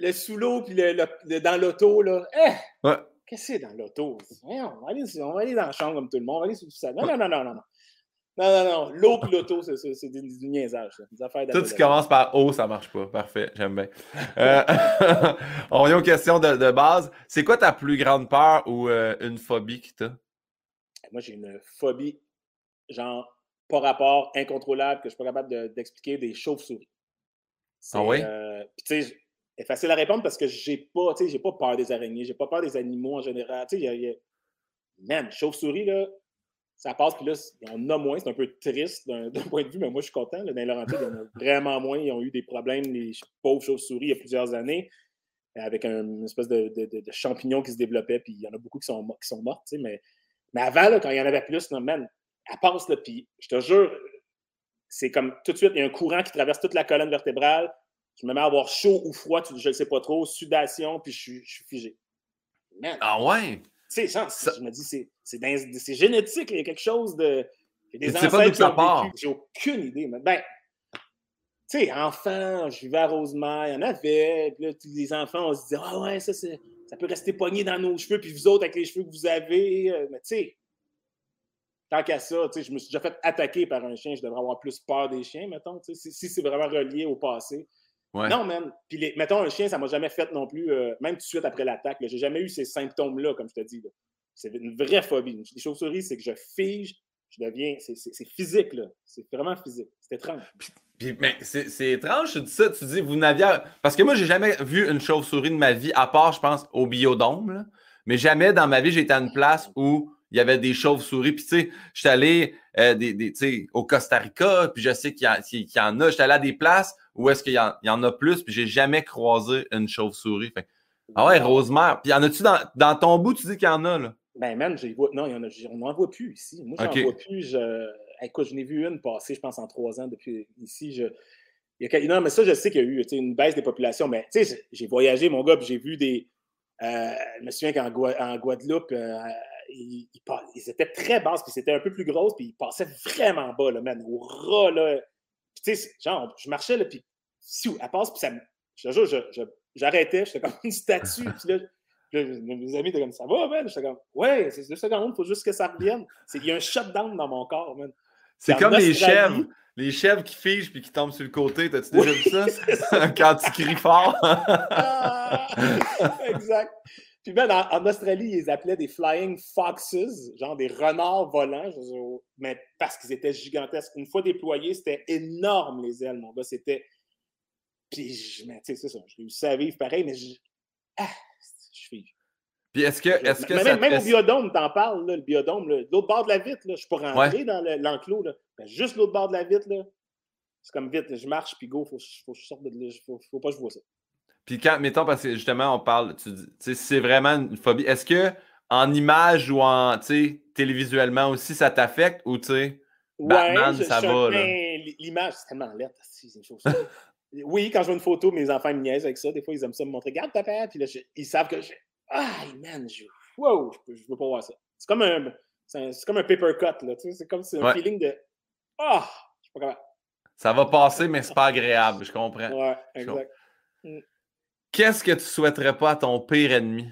le sous l'eau puis le, dans l'auto, là, eh, Ouais. qu'est-ce que c'est dans l'auto? On va, aller, on va aller dans la chambre comme tout le monde, on va aller sur le salon. Non, non, non, non, non. Non. Non, non. L'eau et l'auto, c'est du, du niaisage. Des affaires Tout ce qui commence par O, ça marche pas. Parfait, j'aime bien. Euh, on vient aux questions de, base. C'est quoi ta plus grande peur ou euh, une phobie que tu as? Moi, j'ai une phobie, genre, pas rapport, incontrôlable, que je suis pas capable d'expliquer, des chauves-souris. Ah oui? Euh, tu sais, c'est facile à répondre parce que j'ai pas, j'ai pas peur des araignées, j'ai pas peur des animaux en général. Tu sais, il y a, Man, chauve-souris, là, ça passe, puis là, en a moins. C'est un peu triste d'un point de vue, mais moi, je suis content. Là, dans les Laurentides, en a vraiment moins. Ils ont eu des problèmes, les pauvres chauves-souris, il y a plusieurs années, avec une espèce de, champignon qui se développait, puis il y en a beaucoup qui sont, morts, tu sais, mais, mais avant, là, quand il y en avait plus, man, elle passe, là, puis je te jure, c'est comme tout de suite, il y a un courant qui traverse toute la colonne vertébrale. Je me mets à avoir chaud ou froid, je ne sais pas trop, sudation, puis je je suis figé. Ah ouais? Tu sais, je me dis, c'est génétique, il y a quelque chose de. Il y a des ancêtres qui J'ai aucune idée. Mais ben, tu sais, enfant, je vivais à Rosemère, il y en avait. Puis là, tous les enfants, on se disait, ah ouais, ça, ça peut rester pogné dans nos cheveux, puis vous autres, avec les cheveux que vous avez. Euh, mais tu sais, tant qu'à ça, tu sais, je me suis déjà fait attaquer par un chien, je devrais avoir plus peur des chiens, mettons, si, si c'est vraiment relié au passé. Non, man. Puis, mettons, un chien, ça m'a jamais fait non plus, euh, même tout de suite après l'attaque. J'ai jamais eu ces symptômes-là, comme je te dis. C'est une vraie phobie. Les chauves-souris, c'est que je fige, je deviens. C'est physique, là. C'est vraiment physique. C'est étrange. Puis, mais c'est étrange, tu dis ça. Tu dis, vous n'aviez. Parce que moi, j'ai jamais vu une chauve-souris de ma vie, à part, je pense, au biodôme. Mais jamais dans ma vie, j'ai été à une place où il y avait des chauves-souris. Puis, tu sais, je suis allé euh, des, au Costa Rica, puis je sais qu'il y, y, en a. Je suis allé à des places où est-ce qu'il y, y, en a plus, puis j'ai jamais croisé une chauve-souris. Ah ouais, Rosemère. Puis y en a-tu dans, dans, ton bout, tu dis qu'il y en a, là? Ben, man, non, y en a... on n'en voit plus ici. Moi, j'en vois plus. Je... Écoute, je n'ai vu une passer, je pense, en trois ans depuis ici. Je... Il y a... Non, mais ça, je sais qu'il y a eu une baisse des populations. Mais, tu sais, j'ai voyagé, mon gars, puis j'ai vu des. Euh, je me souviens qu'en en Guadeloupe, euh, ils, ils, étaient très basses, puis c'était un peu plus grosse, puis ils passaient vraiment bas, là, man, au ras, là. tu sais, genre, je marchais, là, puis si, elle passe, puis ça me. Je jure, j'arrêtais, j'étais comme une statue, puis là, mes amis étaient comme ça va, man? J'étais comme, ouais, c'est deux secondes, il faut juste que ça revienne. Il y a un shutdown dans mon corps, man. C'est comme les chèvres. Les chèvres qui figent puis qui tombent sur le côté. T'as-tu déjà vu ça? Quand tu cries fort. Ah! exact. Puis même en, Australie, ils appelaient des flying foxes, genre des renards volants, mais parce qu'ils étaient gigantesques. Une fois déployés, c'était énorme les ailes, mon gars. C'était. Puis, je, tu sais, c'est ça. Je réussis à vivre pareil, mais je. Ah, je suis. Puis est-ce que. Est que même, même au biodôme, t'en parles, là, le biodôme, l'autre bord de la vitre, là, je suis pas rentré dans l'enclos, là. juste l'autre bord de la vitre, là. C'est comme vite, je marche, puis go, faut, faut que je sorte de là. Faut, faut pas que je vois ça. Puis quand, mettons, parce que justement, on parle, tu dis, c'est vraiment une phobie. Est-ce que en image ou en, tu sais, télévisuellement aussi, ça t'affecte ou, tu sais, Batman, ça va, L'image, c'est tellement lettre, oui, quand je vois une photo, mes enfants me niaisent avec ça. Des fois, ils aiment ça me montrer. Regarde, papa. Puis là, ils savent que je. Ah, man, je. Wow, je, veux pas voir ça. C'est comme un. C'est comme un paper cut, là. Tu sais, c'est comme un feeling de. Ah, je suis pas capable. Ça va passer, mais c'est pas agréable, je comprends. Ouais, exact. Mm. Qu'est-ce que tu souhaiterais pas à ton pire ennemi?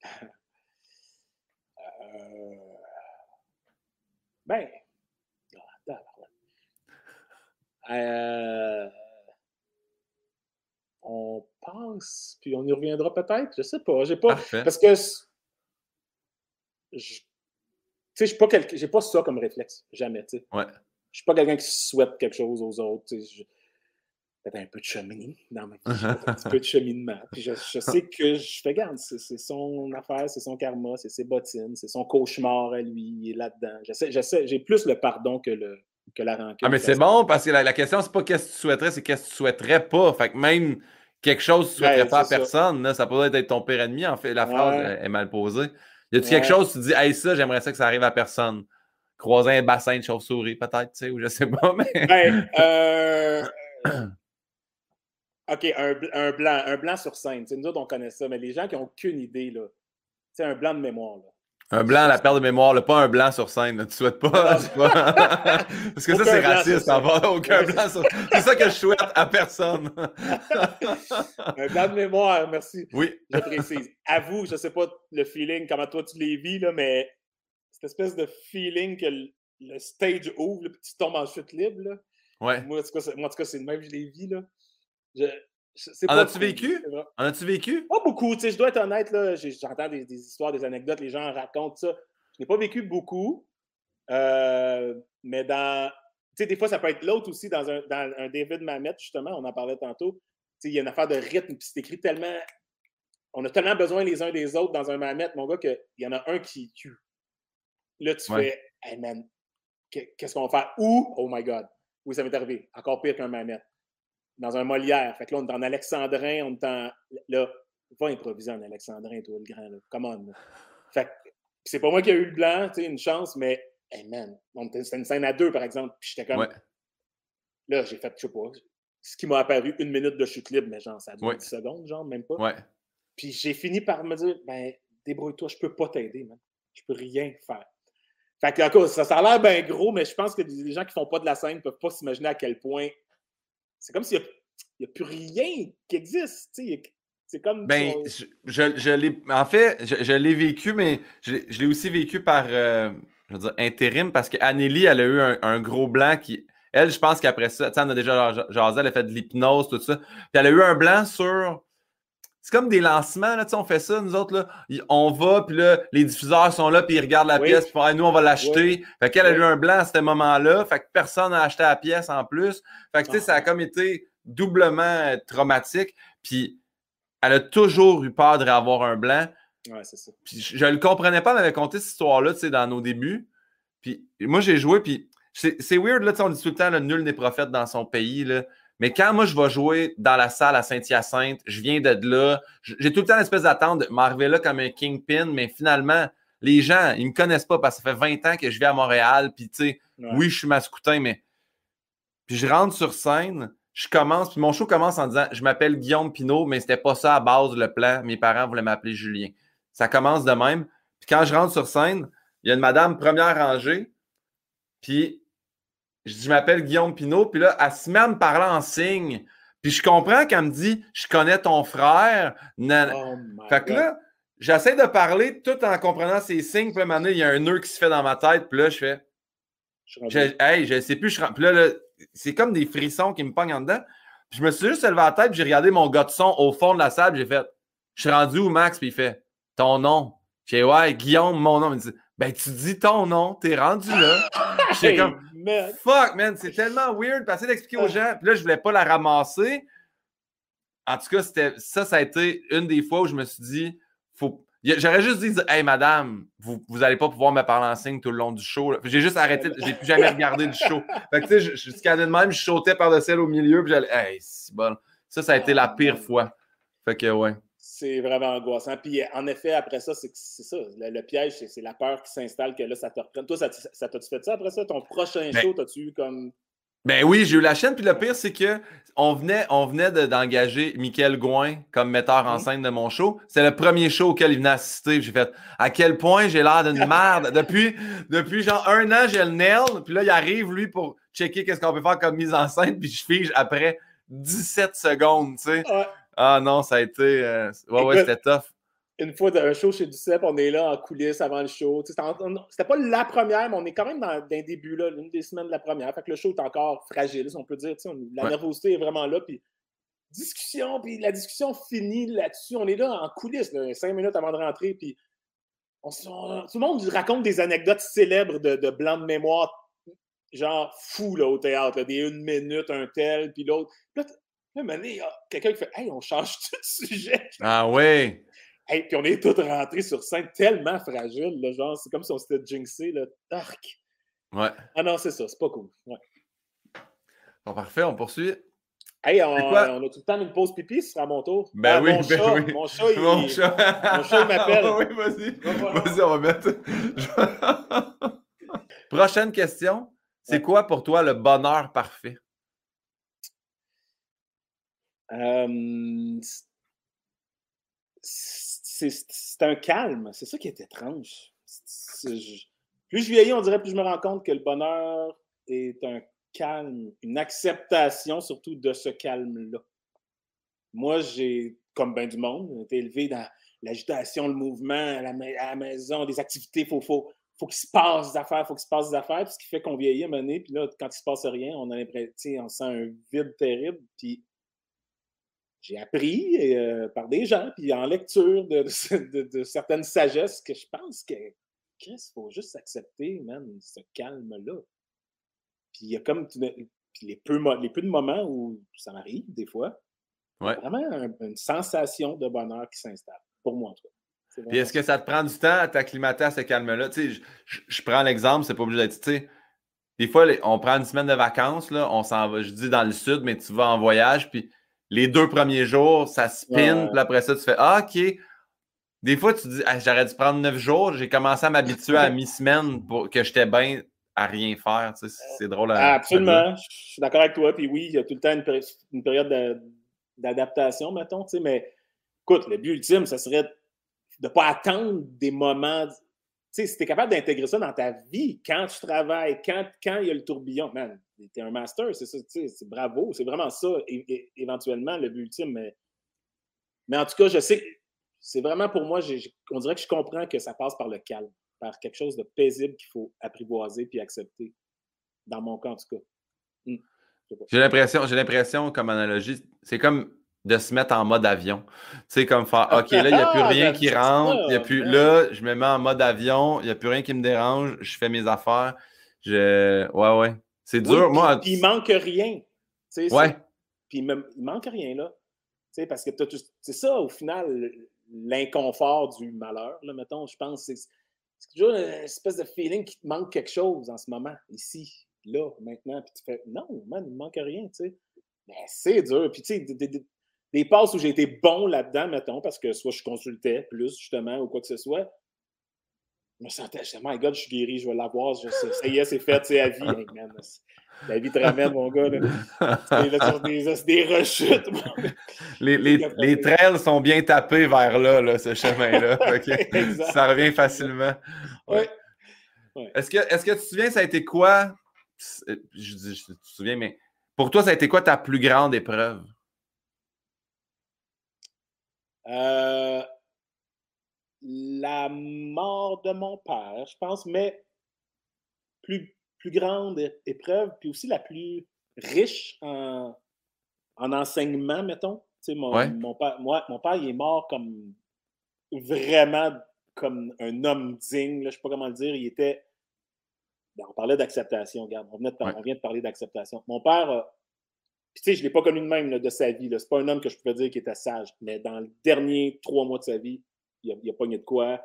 Euh... Ben. Euh... On pense, puis on y reviendra peut-être, je sais pas. J'ai pas. Parce que. Je... Tu sais, je pas, pas ça comme réflexe. Jamais, tu sais. Ouais. Je suis pas quelqu'un qui souhaite quelque chose aux autres. Tu sais peut-être un peu de cheminement dans ma vie, un petit peu de cheminement. Puis je, sais que je fais garde, c'est son affaire, c'est son karma, c'est ses bottines, c'est son cauchemar à lui, il est là-dedans. J'ai plus le pardon que, le, que la rancune. Ah, mais c'est bon parce que la, question, c'est pas qu'est-ce que tu souhaiterais, c'est qu'est-ce que tu souhaiterais pas. Fait que même quelque chose que tu souhaiterais pas à personne, là, ça pourrait être ton pire ennemi. En fait, la phrase est mal posée. Y a-tu quelque chose, tu dis, hey, ça, j'aimerais ça que ça arrive à personne? Croiser un bassin de chauve-souris, peut-être, tu sais, ou je sais pas, mais. Ben, euh, OK, un, un, blanc, un blanc sur scène. nous autres, on connaît ça, mais les gens qui n'ont aucune idée, là, c'est un blanc de mémoire. Là. Un blanc, la perte de mémoire, pas un blanc sur scène. Tu souhaites pas. Parce que ça, c'est raciste. aucun blanc sur C'est ça que je souhaite à personne. un blanc de mémoire, merci. Oui. Je précise. Avoue, je ne sais pas le feeling, comment toi tu les vis, là, mais cette espèce de feeling que le stage ouvre, puis tu tombes en chute libre. Là. Ouais. Moi, en tout cas, c'est le même, je l'ai vu. Là. En as-tu vécu? En as-tu vécu? Pas beaucoup. Je dois être honnête. là. J'entends des, histoires, des anecdotes, les gens racontent ça. Je n'ai pas vécu beaucoup. Euh, mais dans. Tu sais, des fois, ça peut être l'autre aussi dans un, dans un David Mamet, justement, on en parlait tantôt. Il y a une affaire de rythme, puis c'est écrit tellement. On a tellement besoin les uns des autres dans un Mamet, mon gars, qu'il y en a un qui tue. Là, tu fais, hey man, qu'est-ce qu'on va faire? Ou, oh my God, oui, ça m'est arrivé, encore pire qu'un Mamet. Dans un Molière. Fait que là, on est en alexandrin, on est en. Là, va improviser en alexandrin, toi, le grand, là. Come on. Fait que c'est pas moi qui ai eu le blanc, tu sais, une chance, mais, hey man, c'était une scène à deux, par exemple, puis j'étais comme. Là, j'ai fait, je sais pas, ce qui m'a apparu une minute de chute libre, mais genre, ça a duré 10 secondes, genre, même pas. Ouais. Puis j'ai fini par me dire, ben, débrouille-toi, je peux pas t'aider, man. Je peux rien faire. Fait que, ça, ça a l'air bien gros, mais je pense que les gens qui font pas de la scène ne peuvent pas s'imaginer à quel point. C'est comme s'il n'y a, plus rien qui existe. C'est comme. Ben, je, je, l'ai. En fait, je, l'ai vécu, mais je, l'ai aussi vécu par euh, je veux dire, intérim parce qu'Anélie, elle a eu un, gros blanc qui. Elle, je pense qu'après ça, tu sais, on a déjà jasé, elle a fait de l'hypnose, tout ça. Puis elle a eu un blanc sur c'est comme des lancements, là, on fait ça, nous autres, là, on va, puis là, les diffuseurs sont là, puis ils regardent la pièce, puis nous, on va l'acheter. Fait qu'elle a eu un blanc à ce moment-là, fait que personne n'a acheté la pièce en plus. Fait que, tu sais, ça a comme été doublement traumatique, puis elle a toujours eu peur de réavoir un blanc. Ouais, c'est ça. Puis je ne le comprenais pas, elle m'avait conté cette histoire-là, tu sais, dans nos débuts. Puis moi, j'ai joué, puis c'est weird, là, on dit tout le temps, le nul n'est prophète dans son pays, là. Mais quand moi, je vais jouer dans la salle à Saint-Hyacinthe, je viens de là, j'ai tout le temps l'espèce d'attente de m'arriver là comme un kingpin, mais finalement, les gens, ils ne me connaissent pas parce que ça fait 20 ans que je vis à Montréal, puis tu sais, oui, je suis mascoutin, mais. Puis je rentre sur scène, je commence, puis mon show commence en disant Je m'appelle Guillaume Pinault, mais c'était pas ça à base le plan. Mes parents voulaient m'appeler Julien. Ça commence de même. Puis quand je rentre sur scène, il y a une madame première rangée, puis je dis, je m'appelle Guillaume Pinault. Puis là, elle se met à me parler en signe. Puis je comprends qu'elle me dit, je connais ton frère. Oh fait que là, j'essaie de parler tout en comprenant ses signes. Puis là, il y a un nœud qui se fait dans ma tête. Puis là, je fais. Je, hey, je sais plus. Je, puis là, c'est comme des frissons qui me pognent en dedans. Puis je me suis juste levé la tête. Puis j'ai regardé mon gars de son au fond de la salle. J'ai fait. Je suis rendu où, Max? Puis il fait. Ton nom. J'ai ouais, Guillaume, mon nom. Il me dit, ben, tu dis ton nom. T'es rendu là. J'étais comme. Fuck, man, c'est tellement weird. Passer d'expliquer aux gens. Puis là, je voulais pas la ramasser. En tout cas, c'était ça, ça a été une des fois où je me suis dit, faut. J'aurais juste dit, hey madame, vous, vous allez pas pouvoir me parler en signe tout le long du show. J'ai juste arrêté, j'ai plus jamais regardé du show. Fait que tu sais, je, je scannais de même, je sautais par de celle au milieu, puis j'allais, hey, c'est bon. Ça, ça a été la pire fois. Fait que ouais c'est vraiment angoissant. Puis en effet, après ça, c'est ça. Le, piège, c'est la peur qui s'installe que là, ça te reprenne. Toi, ça, t'a-tu fait ça après ça? Ton prochain ben show, t'as-tu eu comme. Ben oui, j'ai eu la chaîne. Puis le pire, c'est que on venait, on venait d'engager Michael Gouin comme metteur en scène de mon show. C'est le premier show auquel il venait assister. J'ai fait à quel point j'ai l'air d'une merde. depuis, depuis genre un an, j'ai le nail. Puis là, il arrive, lui, pour checker qu'est-ce qu'on peut faire comme mise en scène. Puis je fige après 17 secondes, tu sais. Ah non, ça a été. Euh, ouais, ouais, c'était tough. Une fois un show chez Ducep, on est là en coulisses avant le show. C'était pas la première, mais on est quand même dans, un début, là, une des semaines de la première. Fait que le show est encore fragile, si on peut dire. la nervosité est vraiment là. Puis discussion, puis la discussion finit là-dessus. On est là en coulisses, cinq minutes avant de rentrer. Puis on, tout le monde raconte des anecdotes célèbres de, de blanc de mémoire, genre fou là, au théâtre. des une minute, un tel, puis l'autre. Là, il y a quelqu'un qui fait Hey, on change tout de sujet. Ah ouais. Hey, puis on est tous rentrés sur scène tellement fragile, là, genre, c'est comme si on s'était jinxé, le Dark. Ouais. Ah non, c'est ça, c'est pas cool. Ouais. Bon, parfait, on poursuit. Hey, on, on, a tout le temps une pause pipi, ce sera mon tour. Ben ah, oui, mon, ben chat, oui. mon chat, il, mon chat, mon chat, il m'appelle. oui, vas-y. Vas-y, on va mettre. Prochaine question. C'est quoi pour toi le bonheur parfait? C'est un calme. C'est ça qui est étrange. plus je vieillis, on dirait, plus je me rends compte que le bonheur est un calme, une acceptation surtout de ce calme-là. Moi, j'ai, comme bien du monde, été élevé dans l'agitation, le mouvement, à la, maison, des activités, il faut, faut, faut qu'il se passe des affaires, faut qu'il se passe des affaires, ce qui fait qu'on vieillit à un moment donné, puis là, quand il se passe rien, on a l'impression, on sent un vide terrible, puis j'ai appris euh, par des gens, puis en lecture de, de, certaines sagesses, que je pense que, Chris, il faut juste accepter, man, ce calme-là. Puis il y a comme les, peu, les peu de moments où ça m'arrive, des fois, ouais. vraiment une sensation de bonheur qui s'installe, pour moi, en tout cas. Puis est-ce que ça te prend du temps à t'acclimater à ce calme-là? Tu sais, je, prends l'exemple, c'est pas obligé d'être, tu sais, des fois, on prend une semaine de vacances, là, on s'en va, je dis dans le sud, mais tu vas en voyage, puis les deux premiers jours, ça spin, puis après ça, tu fais Ah, OK. Des fois, tu dis ah, J'aurais dû prendre neuf jours. J'ai commencé à m'habituer à mi-semaine pour que j'étais bien à rien faire. c'est drôle à, Absolument. Je suis d'accord avec toi. Puis oui, il y a tout le temps une, période d'adaptation, mettons. Mais écoute, le but ultime, ça serait de ne pas attendre des moments. Sais, si tu es capable d'intégrer ça dans ta vie, quand tu travailles, quand, quand il y a le tourbillon, man, tu es un master, c'est ça, c'est bravo, c'est vraiment ça, éventuellement, le but ultime. Mais, mais en tout cas, je sais, c'est vraiment pour moi, on dirait que je comprends que ça passe par le calme, par quelque chose de paisible qu'il faut apprivoiser puis accepter. Dans mon cas, en tout cas. Hmm, j'ai l'impression, j'ai l'impression, comme analogie, c'est comme de se mettre en mode avion. Tu sais, comme faire OK, là, il n'y a plus ah, rien qui rentre. Y a plus, là, je me mets en mode avion, il n'y a plus rien qui me dérange, je fais mes affaires. Je... Ouais, ouais. C'est dur. Moi, puis il manque rien. Ouais. Puis il, me... manque rien, là. Tu sais, parce que c'est ça, au final, l'inconfort du malheur, là, mettons. Je pense c'est toujours une espèce de feeling qu'il te manque quelque chose en ce moment, ici, là, maintenant. Puis tu fais non, man, il ne manque rien, tu sais. Mais c'est dur. Puis tu sais, des passes où j'ai été bon là-dedans, mettons, parce que soit je consultais plus, justement, ou quoi que ce soit. Je me sentais, je my God, je suis guéri, je vais l'avoir. Ça y est, c'est fait, c'est à vie. la vie te ramène, mon gars. C'est des, des rechutes. les, les, les, trails sont bien tapés vers là, là ce chemin-là. ça revient facilement. Ouais. Est-ce que, est que tu te souviens, ça a été quoi? Je dis, je te souviens, mais pour toi, ça a été quoi ta plus grande épreuve? Euh, la mort de mon père, je pense, mais plus, plus grande épreuve, puis aussi la plus riche en, enseignement, mettons. Mon, mon, père, moi, mon père, il est mort comme vraiment comme un homme digne, je ne sais pas comment le dire. Il était. Ben, on parlait d'acceptation, regarde, on, on, vient de parler d'acceptation. Mon père puis, tu sais, je ne l'ai pas connu de même de sa vie. Ce n'est pas un homme que je pouvais dire qui était sage. Mais dans les derniers trois mois de sa vie, il a, il a pogné de quoi.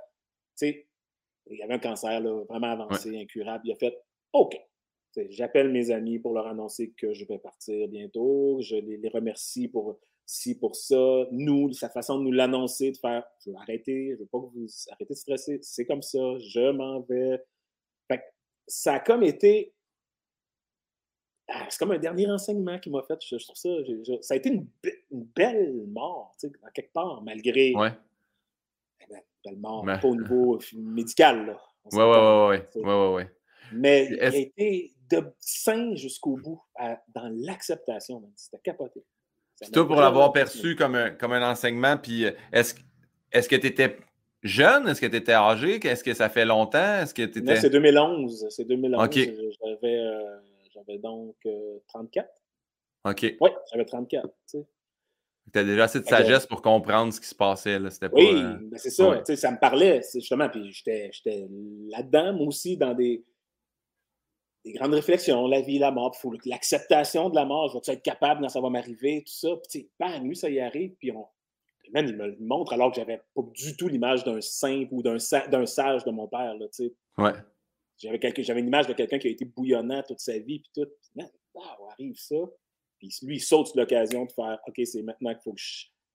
Tu sais, il avait un cancer là, vraiment avancé, incurable. Il a fait OK. J'appelle mes amis pour leur annoncer que je vais partir bientôt. Je les, remercie pour ci, pour ça. Nous, sa façon de nous l'annoncer, de faire Je vais arrêter, je ne veux pas que vous arrêtez de stresser. C'est comme ça, je m'en vais. Fait ça a comme été ah, c'est comme un dernier enseignement qui m'a fait. Je, trouve ça. ça a été une, belle mort, tu sais, en quelque part, malgré. Ouais. Eh ben, belle mort, pas au niveau euh, médical, là. Ouais, ouais, ouais, ouais, ouais, Mais il a été de sain jusqu'au bout, dans l'acceptation, c'était capoté. C'est toi, pour l'avoir perçu comme un, comme un enseignement, puis euh, est-ce est que tu étais jeune? Est-ce que tu étais âgé? Est-ce que ça fait longtemps? Est-ce que étais... c'est 2011. C'est 2011. J'avais. Euh, j'avais donc 34. Euh, OK. Oui, j'avais 34. Tu as déjà assez de sagesse pour comprendre ce qui se passait. Là. Pas, oui, euh, ben, c'est ça. Ça me parlait, justement. Puis j'étais là-dedans, moi aussi, dans des, des grandes réflexions. La vie, la mort, l'acceptation de la mort. Je vais être capable quand ça va m'arriver, tout ça. Puis, bam, lui, ça y arrive. Puis, on, man, il me le montre alors que j'avais pas du tout l'image d'un simple ou d'un sage de mon père. Là, ouais. J'avais une image de quelqu'un qui a été bouillonnant toute sa vie, puis tout. Puis, arrive ça. Puis lui, il saute l'occasion de faire OK, c'est maintenant qu'il faut que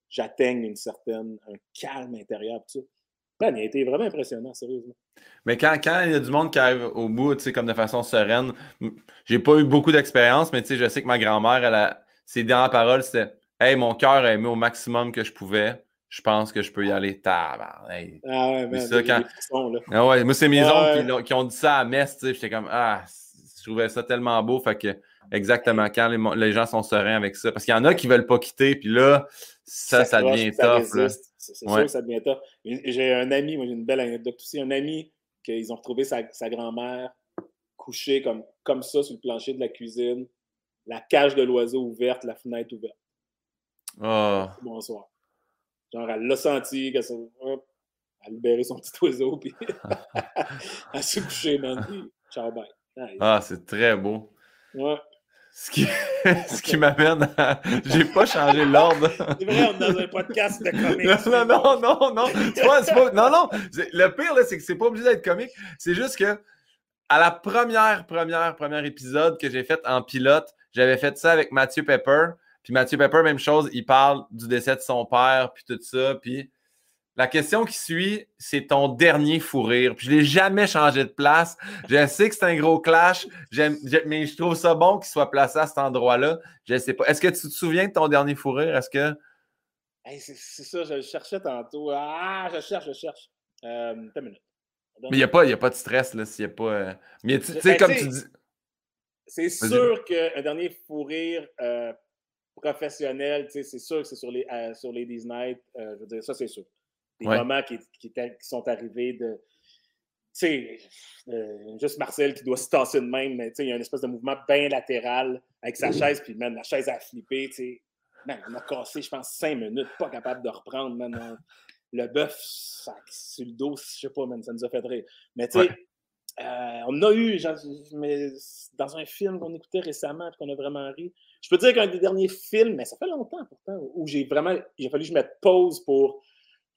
j'atteigne une certaine, un calme intérieur, tout ça. Il a été vraiment impressionnant, sérieusement. Mais quand, quand il y a du monde qui arrive au bout, comme de façon sereine, j'ai pas eu beaucoup d'expérience, mais je sais que ma grand-mère, elle a, ses dernières paroles, c'était Hey, mon cœur a aimé au maximum que je pouvais je pense que je peux y aller. Ah ouais, mais ça, quand... ah ouais, moi, c'est mes oncles qui, ont dit ça à Metz. J'étais comme, ah, je trouvais ça tellement beau. Fait que, exactement, quand les, gens sont sereins avec ça. Parce qu'il y en a qui ne veulent pas quitter, puis là, ça, ça, devient tough. C'est sûr que ça devient tough. J'ai un ami, moi, j'ai une belle anecdote aussi. Un ami qu'ils ont retrouvé sa, grand-mère couchée comme, comme ça sur le plancher de la cuisine, la cage de l'oiseau ouverte, la fenêtre ouverte. Ah. Bonsoir. Genre, elle l'a senti, qu'elle a libéré son petit oiseau, puis elle s'est couchée, man. ciao, bye. Ah, c'est très beau. Ouais. Ce qui, ce qui m'amène à. J'ai pas changé l'ordre. C'est vrai, on est dans un podcast de comics. Non, non, non, non. Pas, non, non. Le pire, c'est que c'est pas obligé d'être comique. C'est juste que à la première, première, première épisode que j'ai fait en pilote, j'avais fait ça avec Mathieu Pepper. Puis Mathieu Pepper, même chose, il parle du décès de son père, puis tout ça. Puis la question qui suit, c'est ton dernier fou rire. Puis je l'ai jamais changé de place. Je sais que c'est un gros clash, mais je trouve ça bon qu'il soit placé à cet endroit-là. Je sais pas. Est-ce que tu te souviens de ton dernier fou rire? Est-ce que. c'est ça, je le cherchais tantôt. Ah, je cherche, je cherche. Euh, une minute. Mais il n'y a, pas, a pas de stress, là, s'il n'y a pas. Euh, mais tu sais, ben, comme tu dis. C'est sûr qu'un dernier fou rire euh, professionnel, c'est sûr que c'est sur les, euh, sur Ladies Night. Euh, je veux dire, ça, c'est sûr. Des moments qui, qui, sont arrivés de. Tu sais, euh, juste Marcel qui doit se tasser de même, mais tu sais, il y a une espèce de mouvement bien latéral avec sa chaise, puis man, la chaise a flippé, tu sais. Man, on a cassé, je pense, cinq minutes, pas capable de reprendre, man. Le bœuf, sur le dos, je sais pas, man, ça nous a fait rire. Mais tu sais, on a eu, genre, mais dans un film qu'on écoutait récemment, qu'on a vraiment ri, je peux dire qu'un des derniers films, mais ça fait longtemps pourtant, où j'ai vraiment, il a fallu que je mette pause pour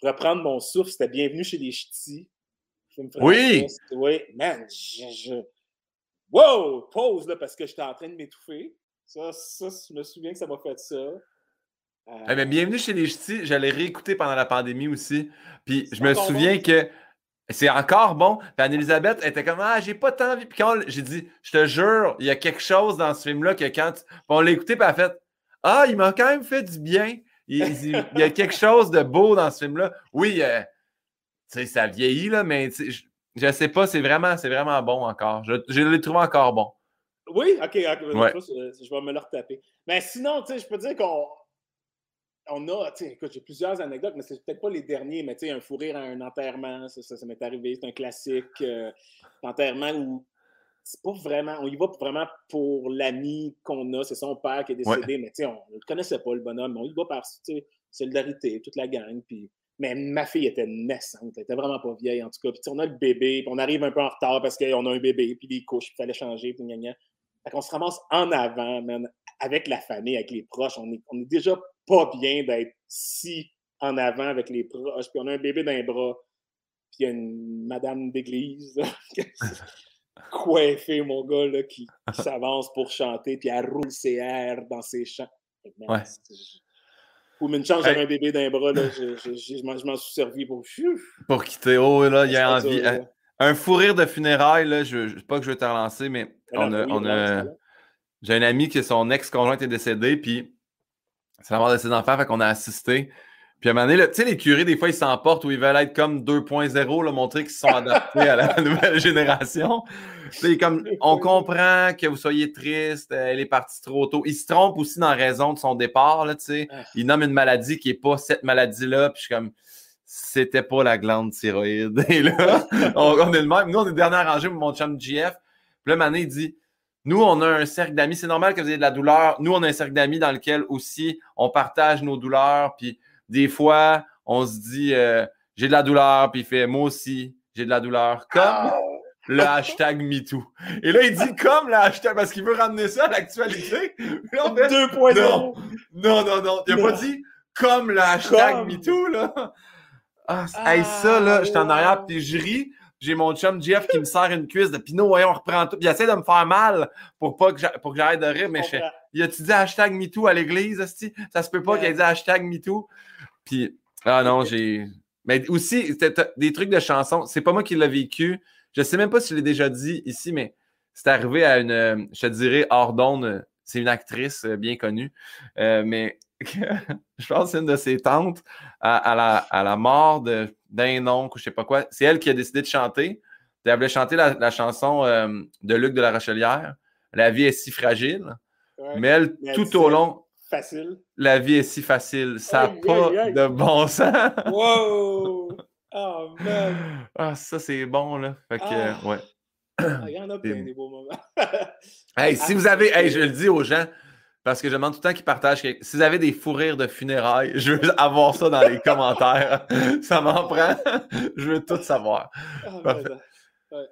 reprendre mon souffle, c'était Bienvenue chez les Ch'tis. Oui! Oui, man, je, Wow! Pause, là, parce que j'étais en train de m'étouffer. Ça, ça, je me souviens que ça m'a fait ça. Eh ben, bienvenue chez les Ch'tis, j'allais réécouter pendant la pandémie aussi. Puis je me souviens que c'est encore bon. Puis Anne-Elisabeth était comme Ah, j'ai pas tant envie. Puis quand j'ai dit, je te jure, il y a quelque chose dans ce film-là que quand. Puis on l'a écouté, puis elle a fait Ah, il m'a quand même fait du bien. Il, y a quelque chose de beau dans ce film-là. Oui, euh, tu sais, ça vieillit, là, mais je, je sais pas, c'est vraiment, c'est vraiment bon encore. Je, je l'ai trouvé encore bon. Oui, ok, je, je vais me le retaper. Mais sinon, tu sais, je peux dire qu'on on a, tu écoute, j'ai plusieurs anecdotes, mais c'est peut-être pas les derniers, mais tu sais, un fou rire à un enterrement, ça, ça, m'est arrivé, c'est un classique. Euh, enterrement où c'est pas vraiment, on y va vraiment pour l'ami qu'on a, c'est son père qui est décédé, mais tu sais, on ne le connaissait pas, le bonhomme, on y va par, solidarité, toute la gang, puis. Mais ma fille était naissante, elle était vraiment pas vieille en tout cas. Puis on a le bébé, puis on arrive un peu en retard parce qu'on a un bébé, puis des couches, il fallait changer, puis gna gna. Fait qu'on se ramasse en avant, man, avec la famille, avec les proches. On est, on est déjà pas bien d'être si en avant avec les proches. Puis on a un bébé d'un bras. Puis il y a une madame d'église coiffée, mon gars, là, qui, s'avance pour chanter. Puis elle roule ses airs dans ses chants. Ouais. Ou une chance, j'avais un bébé d'un bras, là, je, m'en suis servi pour. Pour quitter. Oh, là, il y a envie. un fou rire de funérailles, là, je, pas que je vais te relancer, mais on a. On a j'ai un ami qui, son ex-conjoint est décédé, puis c'est la mort de ses enfants, fait qu'on a assisté. Puis à un moment donné, tu sais, les curés, des fois, ils s'emportent ou ils veulent être comme 2.0, montrer qu'ils sont adaptés à la nouvelle génération. comme, on comprend que vous soyez triste, elle est partie trop tôt. Ils se trompent aussi dans la raison de son départ, là, tu sais. Ah. Ils nomment une maladie qui n'est pas cette maladie-là, puis je suis comme, c'était pas la glande thyroïde. Et là, on, est le même. Nous, on est dernier rangé pour mon chum GF. Puis là, Mané, il dit, nous, on a un cercle d'amis. C'est normal que vous ayez de la douleur. Nous, on a un cercle d'amis dans lequel aussi on partage nos douleurs. Puis des fois, on se dit euh, j'ai de la douleur. Puis il fait moi aussi, j'ai de la douleur. Comme ah! le hashtag MeToo. Et là, il dit comme le hashtag parce qu'il veut ramener ça à l'actualité. 2.0. Non, non, non, non. Il n'a pas dit comme le hashtag MeToo. Là. Ah, ça, là, je suis en arrière, puis je ris j'ai mon chum Jeff qui me sert une cuisse de Pinot, voyons, on reprend tout. Puis il essaie de me faire mal pour pas que j'arrête de rire, mais je, il a-tu dit hashtag MeToo à l'église, Ça se peut pas qu'il ait dit hashtag MeToo. Puis, ah non, j'ai. Mais aussi, des trucs de chansons, c'est pas moi qui l'ai vécu. Je sais même pas si je l'ai déjà dit ici, mais c'est arrivé à une, je te dirais, hors C'est une actrice euh, bien connue. Euh, mais je pense que c'est une de ses tantes à, la, à la, mort d'un oncle ou je sais pas quoi. C'est elle qui a décidé de chanter. Elle voulait chanter la, chanson euh, de Luc de la Rochelière. La vie est si fragile. mais elle, tout au long. Facile. La vie est si facile. Ça n'a pas de bon sens. wow! Oh, man! Ah, ça, c'est bon, là. Fait que, Ah. ouais. Ah, Il y en a plein des beaux moments. Hey, si vous avez, hey, je le dis aux gens, parce que je demande tout le temps qu'ils partagent, quelque- si vous avez des fous rires de funérailles, je veux avoir ça dans les commentaires. Ça m'en prend. Je veux tout savoir. Ah.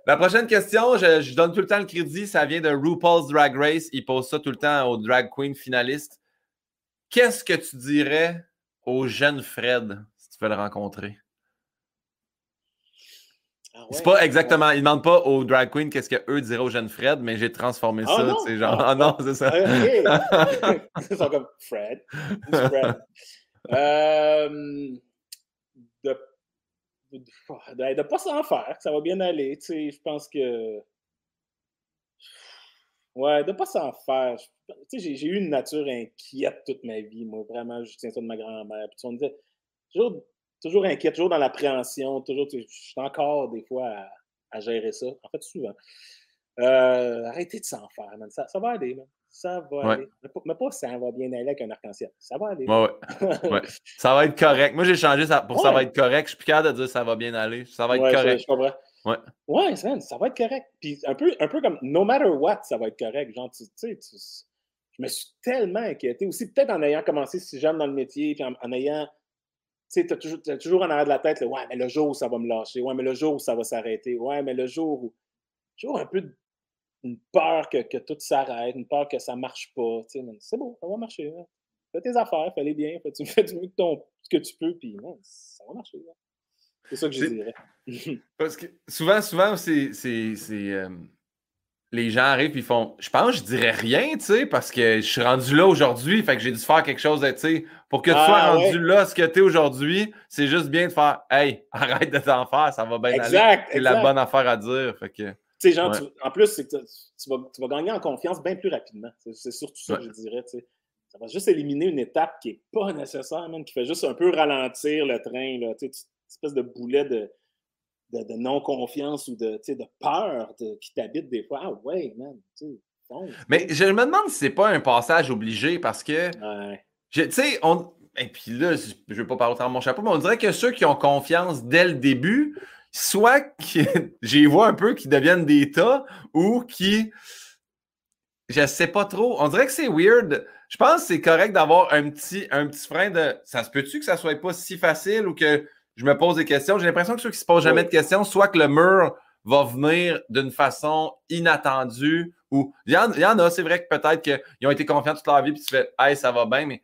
La prochaine question, je, je donne tout le temps le crédit, ça vient de RuPaul's Drag Race. Il pose ça tout le temps aux drag queen finalistes. Qu'est-ce que tu dirais au jeune Fred si tu veux le rencontrer? Ah ouais? C'est pas exactement, il demande pas aux drag queens qu'est-ce qu'eux diraient au jeune Fred, mais j'ai transformé Ah ça, non? genre, Ah. ah non, c'est ça. Ils sont comme Fred. Euh, de de ne pas s'en faire, ça va bien aller. Tu sais, je pense que. Ouais, de pas s'en faire. Tu sais, j'ai- j'ai eu une nature inquiète toute ma vie, moi. Vraiment, je tiens ça de ma grand-mère. Puis on me disait, toujours, toujours inquiète, toujours dans l'appréhension, toujours. Je suis encore des fois à, à gérer ça. En fait, souvent. Euh, arrêtez de s'en faire, man. Ça, ça va aller, man. Ça va Ouais. aller. Mais pas, mais pas ça va bien aller avec un arc-en-ciel. Ça va aller. Ouais, ouais. Ça va être correct. Moi, j'ai changé ça pour ça va être correct. Je suis plus capable de dire ça va bien aller. Ça va être je- correct. Je, comprends. Ouais. Ouais, ça va être correct. Puis un peu, un peu comme no matter what, ça va être correct. Genre, tu tu sais, je me suis tellement inquiété aussi, peut-être en ayant commencé si jeune dans le métier, puis en, en ayant. Tu sais, t'as toujours, toujours en arrière de la tête, ouais, mais le jour où ça va me lâcher, ouais, mais le jour où ça va s'arrêter, ouais, mais le jour où. Toujours un peu de- une peur que, que tout s'arrête, une peur que ça marche pas. Tu sais, c'est bon, ça va marcher. hein. Fais tes affaires, fais-les bien, fais, tu fais du mieux que, ton, que tu peux, puis ça va marcher. hein. C'est ça que je dirais. Parce que souvent, souvent, c'est, euh, les gens arrivent et ils font Je pense que je dirais rien, tu sais, parce que je suis rendu là aujourd'hui, fait que j'ai dû faire quelque chose, tu sais. Pour que tu sois Ah, rendu ouais. là, ce que tu es aujourd'hui, c'est juste bien de faire Hey, arrête de t'en faire, ça va bien aller. Exact, C'est la bonne affaire à dire. Fait que. Tu sais, genre, Ouais. tu- en plus, que tu, tu vas, tu vas gagner en confiance bien plus rapidement. C'est surtout ça Ouais. je dirais. tu sais. Ça va juste éliminer une étape qui n'est pas nécessaire, man, qui fait juste un peu ralentir le train. Là, tu sais, tu- une espèce de boulet de, de, de non-confiance ou de, de peur de- qui t'habite des fois. Ah ouais, man. Tu sais, bon, Mais je me demande si c'est pas un passage obligé parce que. ouais. Tu sais, on. Et puis là, je ne veux pas parler autant de mon chapeau, mais on dirait que ceux qui ont confiance dès le début, soit qui, j'y vois un peu qui deviennent des tas ou qui. Je sais pas trop. On dirait que c'est weird. Je pense que c'est correct d'avoir un petit, un petit frein de. Ça se peut-tu que ça soit pas si facile ou que je me pose des questions? J'ai l'impression que ceux qui se posent jamais de questions, soit que le mur va venir d'une façon inattendue ou. Il y en, il y en a, c'est vrai que peut-être qu'ils ont été confiants toute leur vie puis tu fais Hey, ça va bien, mais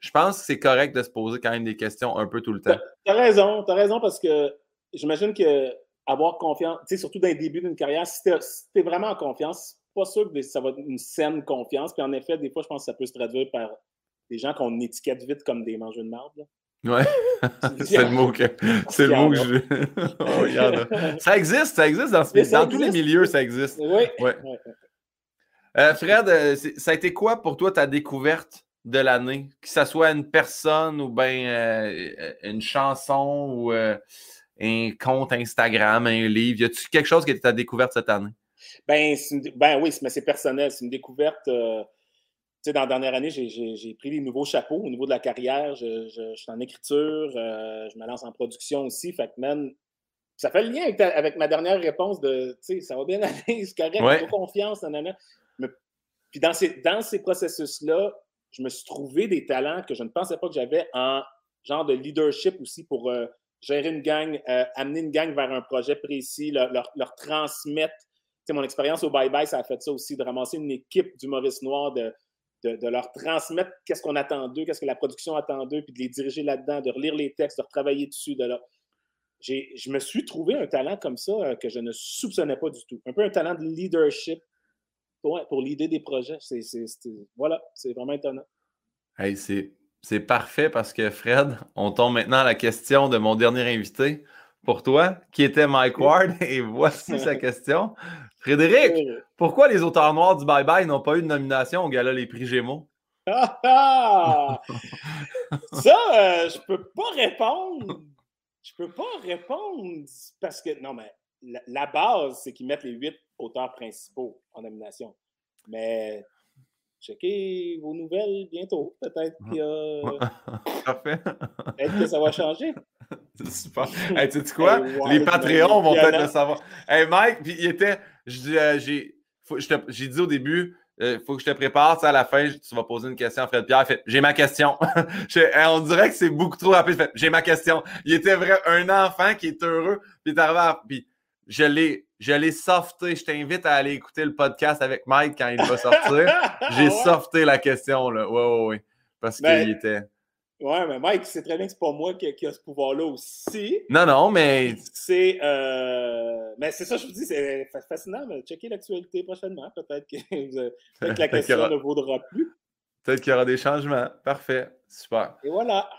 je pense que c'est correct de se poser quand même des questions un peu tout le temps. T'as raison, t'as raison parce que j'imagine que avoir confiance, tu sais, surtout dans le début d'une carrière, si t'es si vraiment en confiance, pas sûr que ça va être une saine confiance. Puis en effet, des fois, je pense que ça peut se traduire par des gens qu'on étiquette vite comme des mangeurs de marde. Ouais. c'est le mot que, c'est le mot que je. Oh. Ça existe, ça existe dans, ce- ça dans tous les milieux, ça existe. Oui. Ouais. ouais. Euh, Fred, euh, ça a été quoi pour toi ta découverte de l'année? Que ce soit une personne ou bien euh, une chanson ou euh, un compte Instagram, un livre. Y a-tu quelque chose qui était ta découverte cette année? Ben, une- ben oui, mais c'est personnel. C'est une découverte. euh, sais, dans la dernière année, j'ai- j'ai j'ai pris des nouveaux chapeaux au niveau de la carrière. Je, je- je suis en écriture, euh, je me lance en production aussi. Fait que, man, ça fait le lien avec, ta- avec ma dernière réponse de, tu sais, ça va bien aller, c'est correct, Ouais. confiance, nanana. Mais- puis dans ces, dans ces processus-là, je me suis trouvé des talents que je ne pensais pas que j'avais en genre de leadership aussi pour euh, gérer une gang, euh, amener une gang vers un projet précis, leur, leur- leur transmettre. Tu sais, mon expérience au Bye Bye, ça a fait ça aussi, de ramasser une équipe d'humoristes noirs, de, de, leur transmettre qu'est-ce qu'on attend d'eux, qu'est-ce que la production attend d'eux, puis de les diriger là-dedans, de relire les textes, de retravailler dessus. De leur... Je me suis trouvé un talent comme ça euh, que je ne soupçonnais pas du tout. Un peu un talent de leadership pour, pour l'idée des projets. Voilà, c'est vraiment étonnant. Hey, c'est parfait parce que Fred, on tombe maintenant à la question de mon dernier invité pour toi, qui était Mike Ward. Et voici sa question. Frédéric, pourquoi les auteurs noirs du Bye Bye n'ont pas eu de nomination au gala Les Prix Gémeaux? Ah, ah! Ça, euh, je peux pas répondre. Je peux pas répondre parce que, non, mais la, la base, c'est qu'ils mettent les huit auteurs principaux en nomination. Mais checker vos nouvelles bientôt. Peut-être qu'il y a. Parfait. Peut-être que ça va changer. C'est super. Hey, tu sais quoi? Les Patreons vont peut-être le savoir. Hey, Mike, puis il était. Euh, j'ai dit au début, il euh, faut que je te prépare. À la fin, tu vas poser une question à Fred Pierre. J'ai ma question. on dirait que c'est beaucoup trop rapide. J'ai ma question. Il était vrai un enfant qui est heureux. Puis, puis je l'ai, je l'ai softé. Je t'invite à aller écouter le podcast avec Mike quand il va sortir. J'ai softé la question. Là. Ouais, ouais, ouais. Parce ben, qu'il était. Ouais, mais Mike, c'est très bien que c'est pas moi qui, qui a ce pouvoir-là aussi. Non, non, mais. C'est. Euh... Mais c'est ça, je vous dis, c'est fascinant. Mais checker l'actualité prochainement. Peut-être que, peut que la question ne vaudra plus. Peut-être qu'il y aura des changements. Parfait. Super. Et voilà.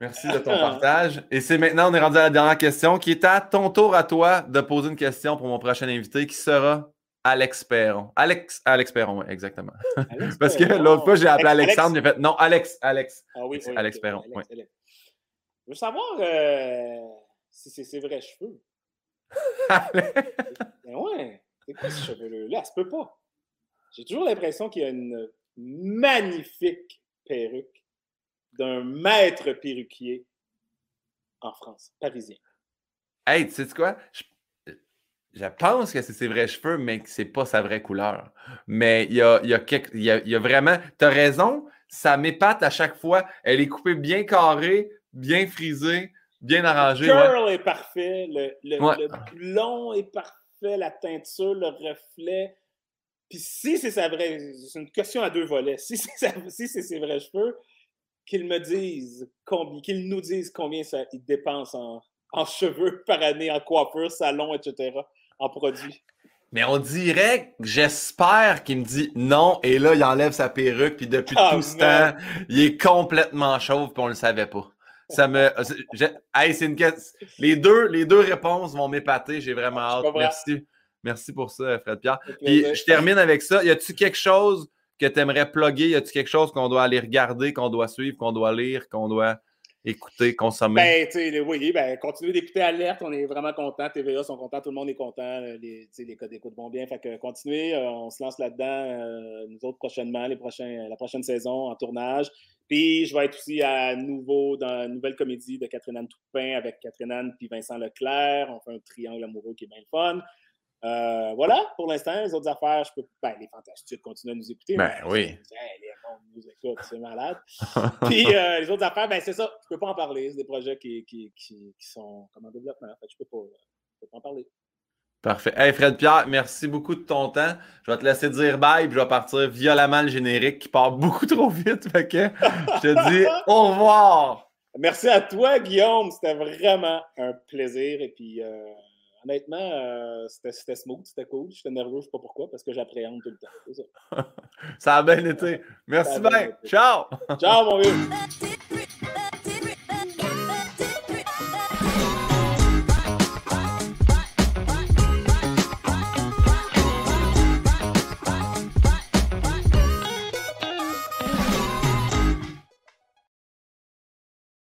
Merci de ton partage. Et c'est maintenant, on est rendu à la dernière question qui est à ton tour à toi de poser une question pour mon prochain invité qui sera Alex Perron. Alex, Alex Perron, oui, exactement. Parce que l'autre fois, j'ai appelé Alexandre, j'ai fait non, Alex, Alex. Ah oui, oui Alex Perron. oui. Je veux savoir euh, si c'est ses vrais cheveux. Mais ouais, c'est quoi ce cheveux-là? Ça se peut pas. J'ai toujours l'impression qu'il y a une magnifique perruque d'un maître perruquier en France, parisien. Hey, tu sais quoi? je pense que c'est ses vrais cheveux, mais que c'est pas sa vraie couleur. Mais il y a, y a, y a, vraiment. Tu as raison, ça m'épate à chaque fois. Elle est coupée bien carrée, bien frisée, bien arrangée. Le curl est parfait, le, le, blond est parfait, la teinture, le reflet. Puis si c'est sa vraie. C'est une question à deux volets. Si c'est si ses vrais cheveux, qu'ils me disent combien, qu'ils nous disent combien ça, ils dépensent en, en cheveux par année, en coiffure, salon, etc en produit. Mais on dirait, j'espère qu'il me dit non, et là, il enlève sa perruque, puis depuis ah, tout ce temps, il est complètement chauve, puis on le savait pas. Ça me. Hey, c'est une les deux, les deux réponses vont m'épater, j'ai vraiment hâte. Merci. Merci pour ça, Fred Pierre. Puis je termine avec ça. Y a-tu quelque chose que tu aimerais plugger? Y a-tu quelque chose qu'on doit aller regarder, qu'on doit suivre, qu'on doit lire, qu'on doit écouter, consommer? Ben, oui, ben, continuez d'écouter Alerte, on est vraiment content. TVA sont contents, tout le monde est content. Euh, les, les codes d'écoute vont bien. Fait que continuez, euh, on se lance là-dedans, euh, nous autres prochainement, les prochains, la prochaine saison en tournage. Puis je vais être aussi à nouveau dans une nouvelle comédie de Catherine Anne Toupin avec Catherine Anne puis Vincent Leclerc. On fait un triangle amoureux qui est bien le fun. Euh, voilà, pour l'instant, les autres affaires, je peux. Ben, les fantastiques continuent à nous écouter. Ben oui. les gens nous écoutent, c'est malade. Puis euh, les autres affaires, ben c'est ça, je peux pas en parler. C'est des projets qui, qui, qui, sont comme en développement. En fait, je peux pas, peux pas en parler. Parfait. Hey Fred Pierre, merci beaucoup de ton temps. Je vais te laisser dire bye, puis je vais partir violemment le générique qui part beaucoup trop vite. Fait que je te dis au revoir. Merci à toi, Guillaume. C'était vraiment un plaisir. Et puis. Euh, honnêtement, euh, c'était smooth, c'était cool. J'étais nerveux, je ne sais pas pourquoi, parce que j'appréhende tout le temps. Ça. ça. a bien été. Merci bien. Ciao. Ciao, mon vieux.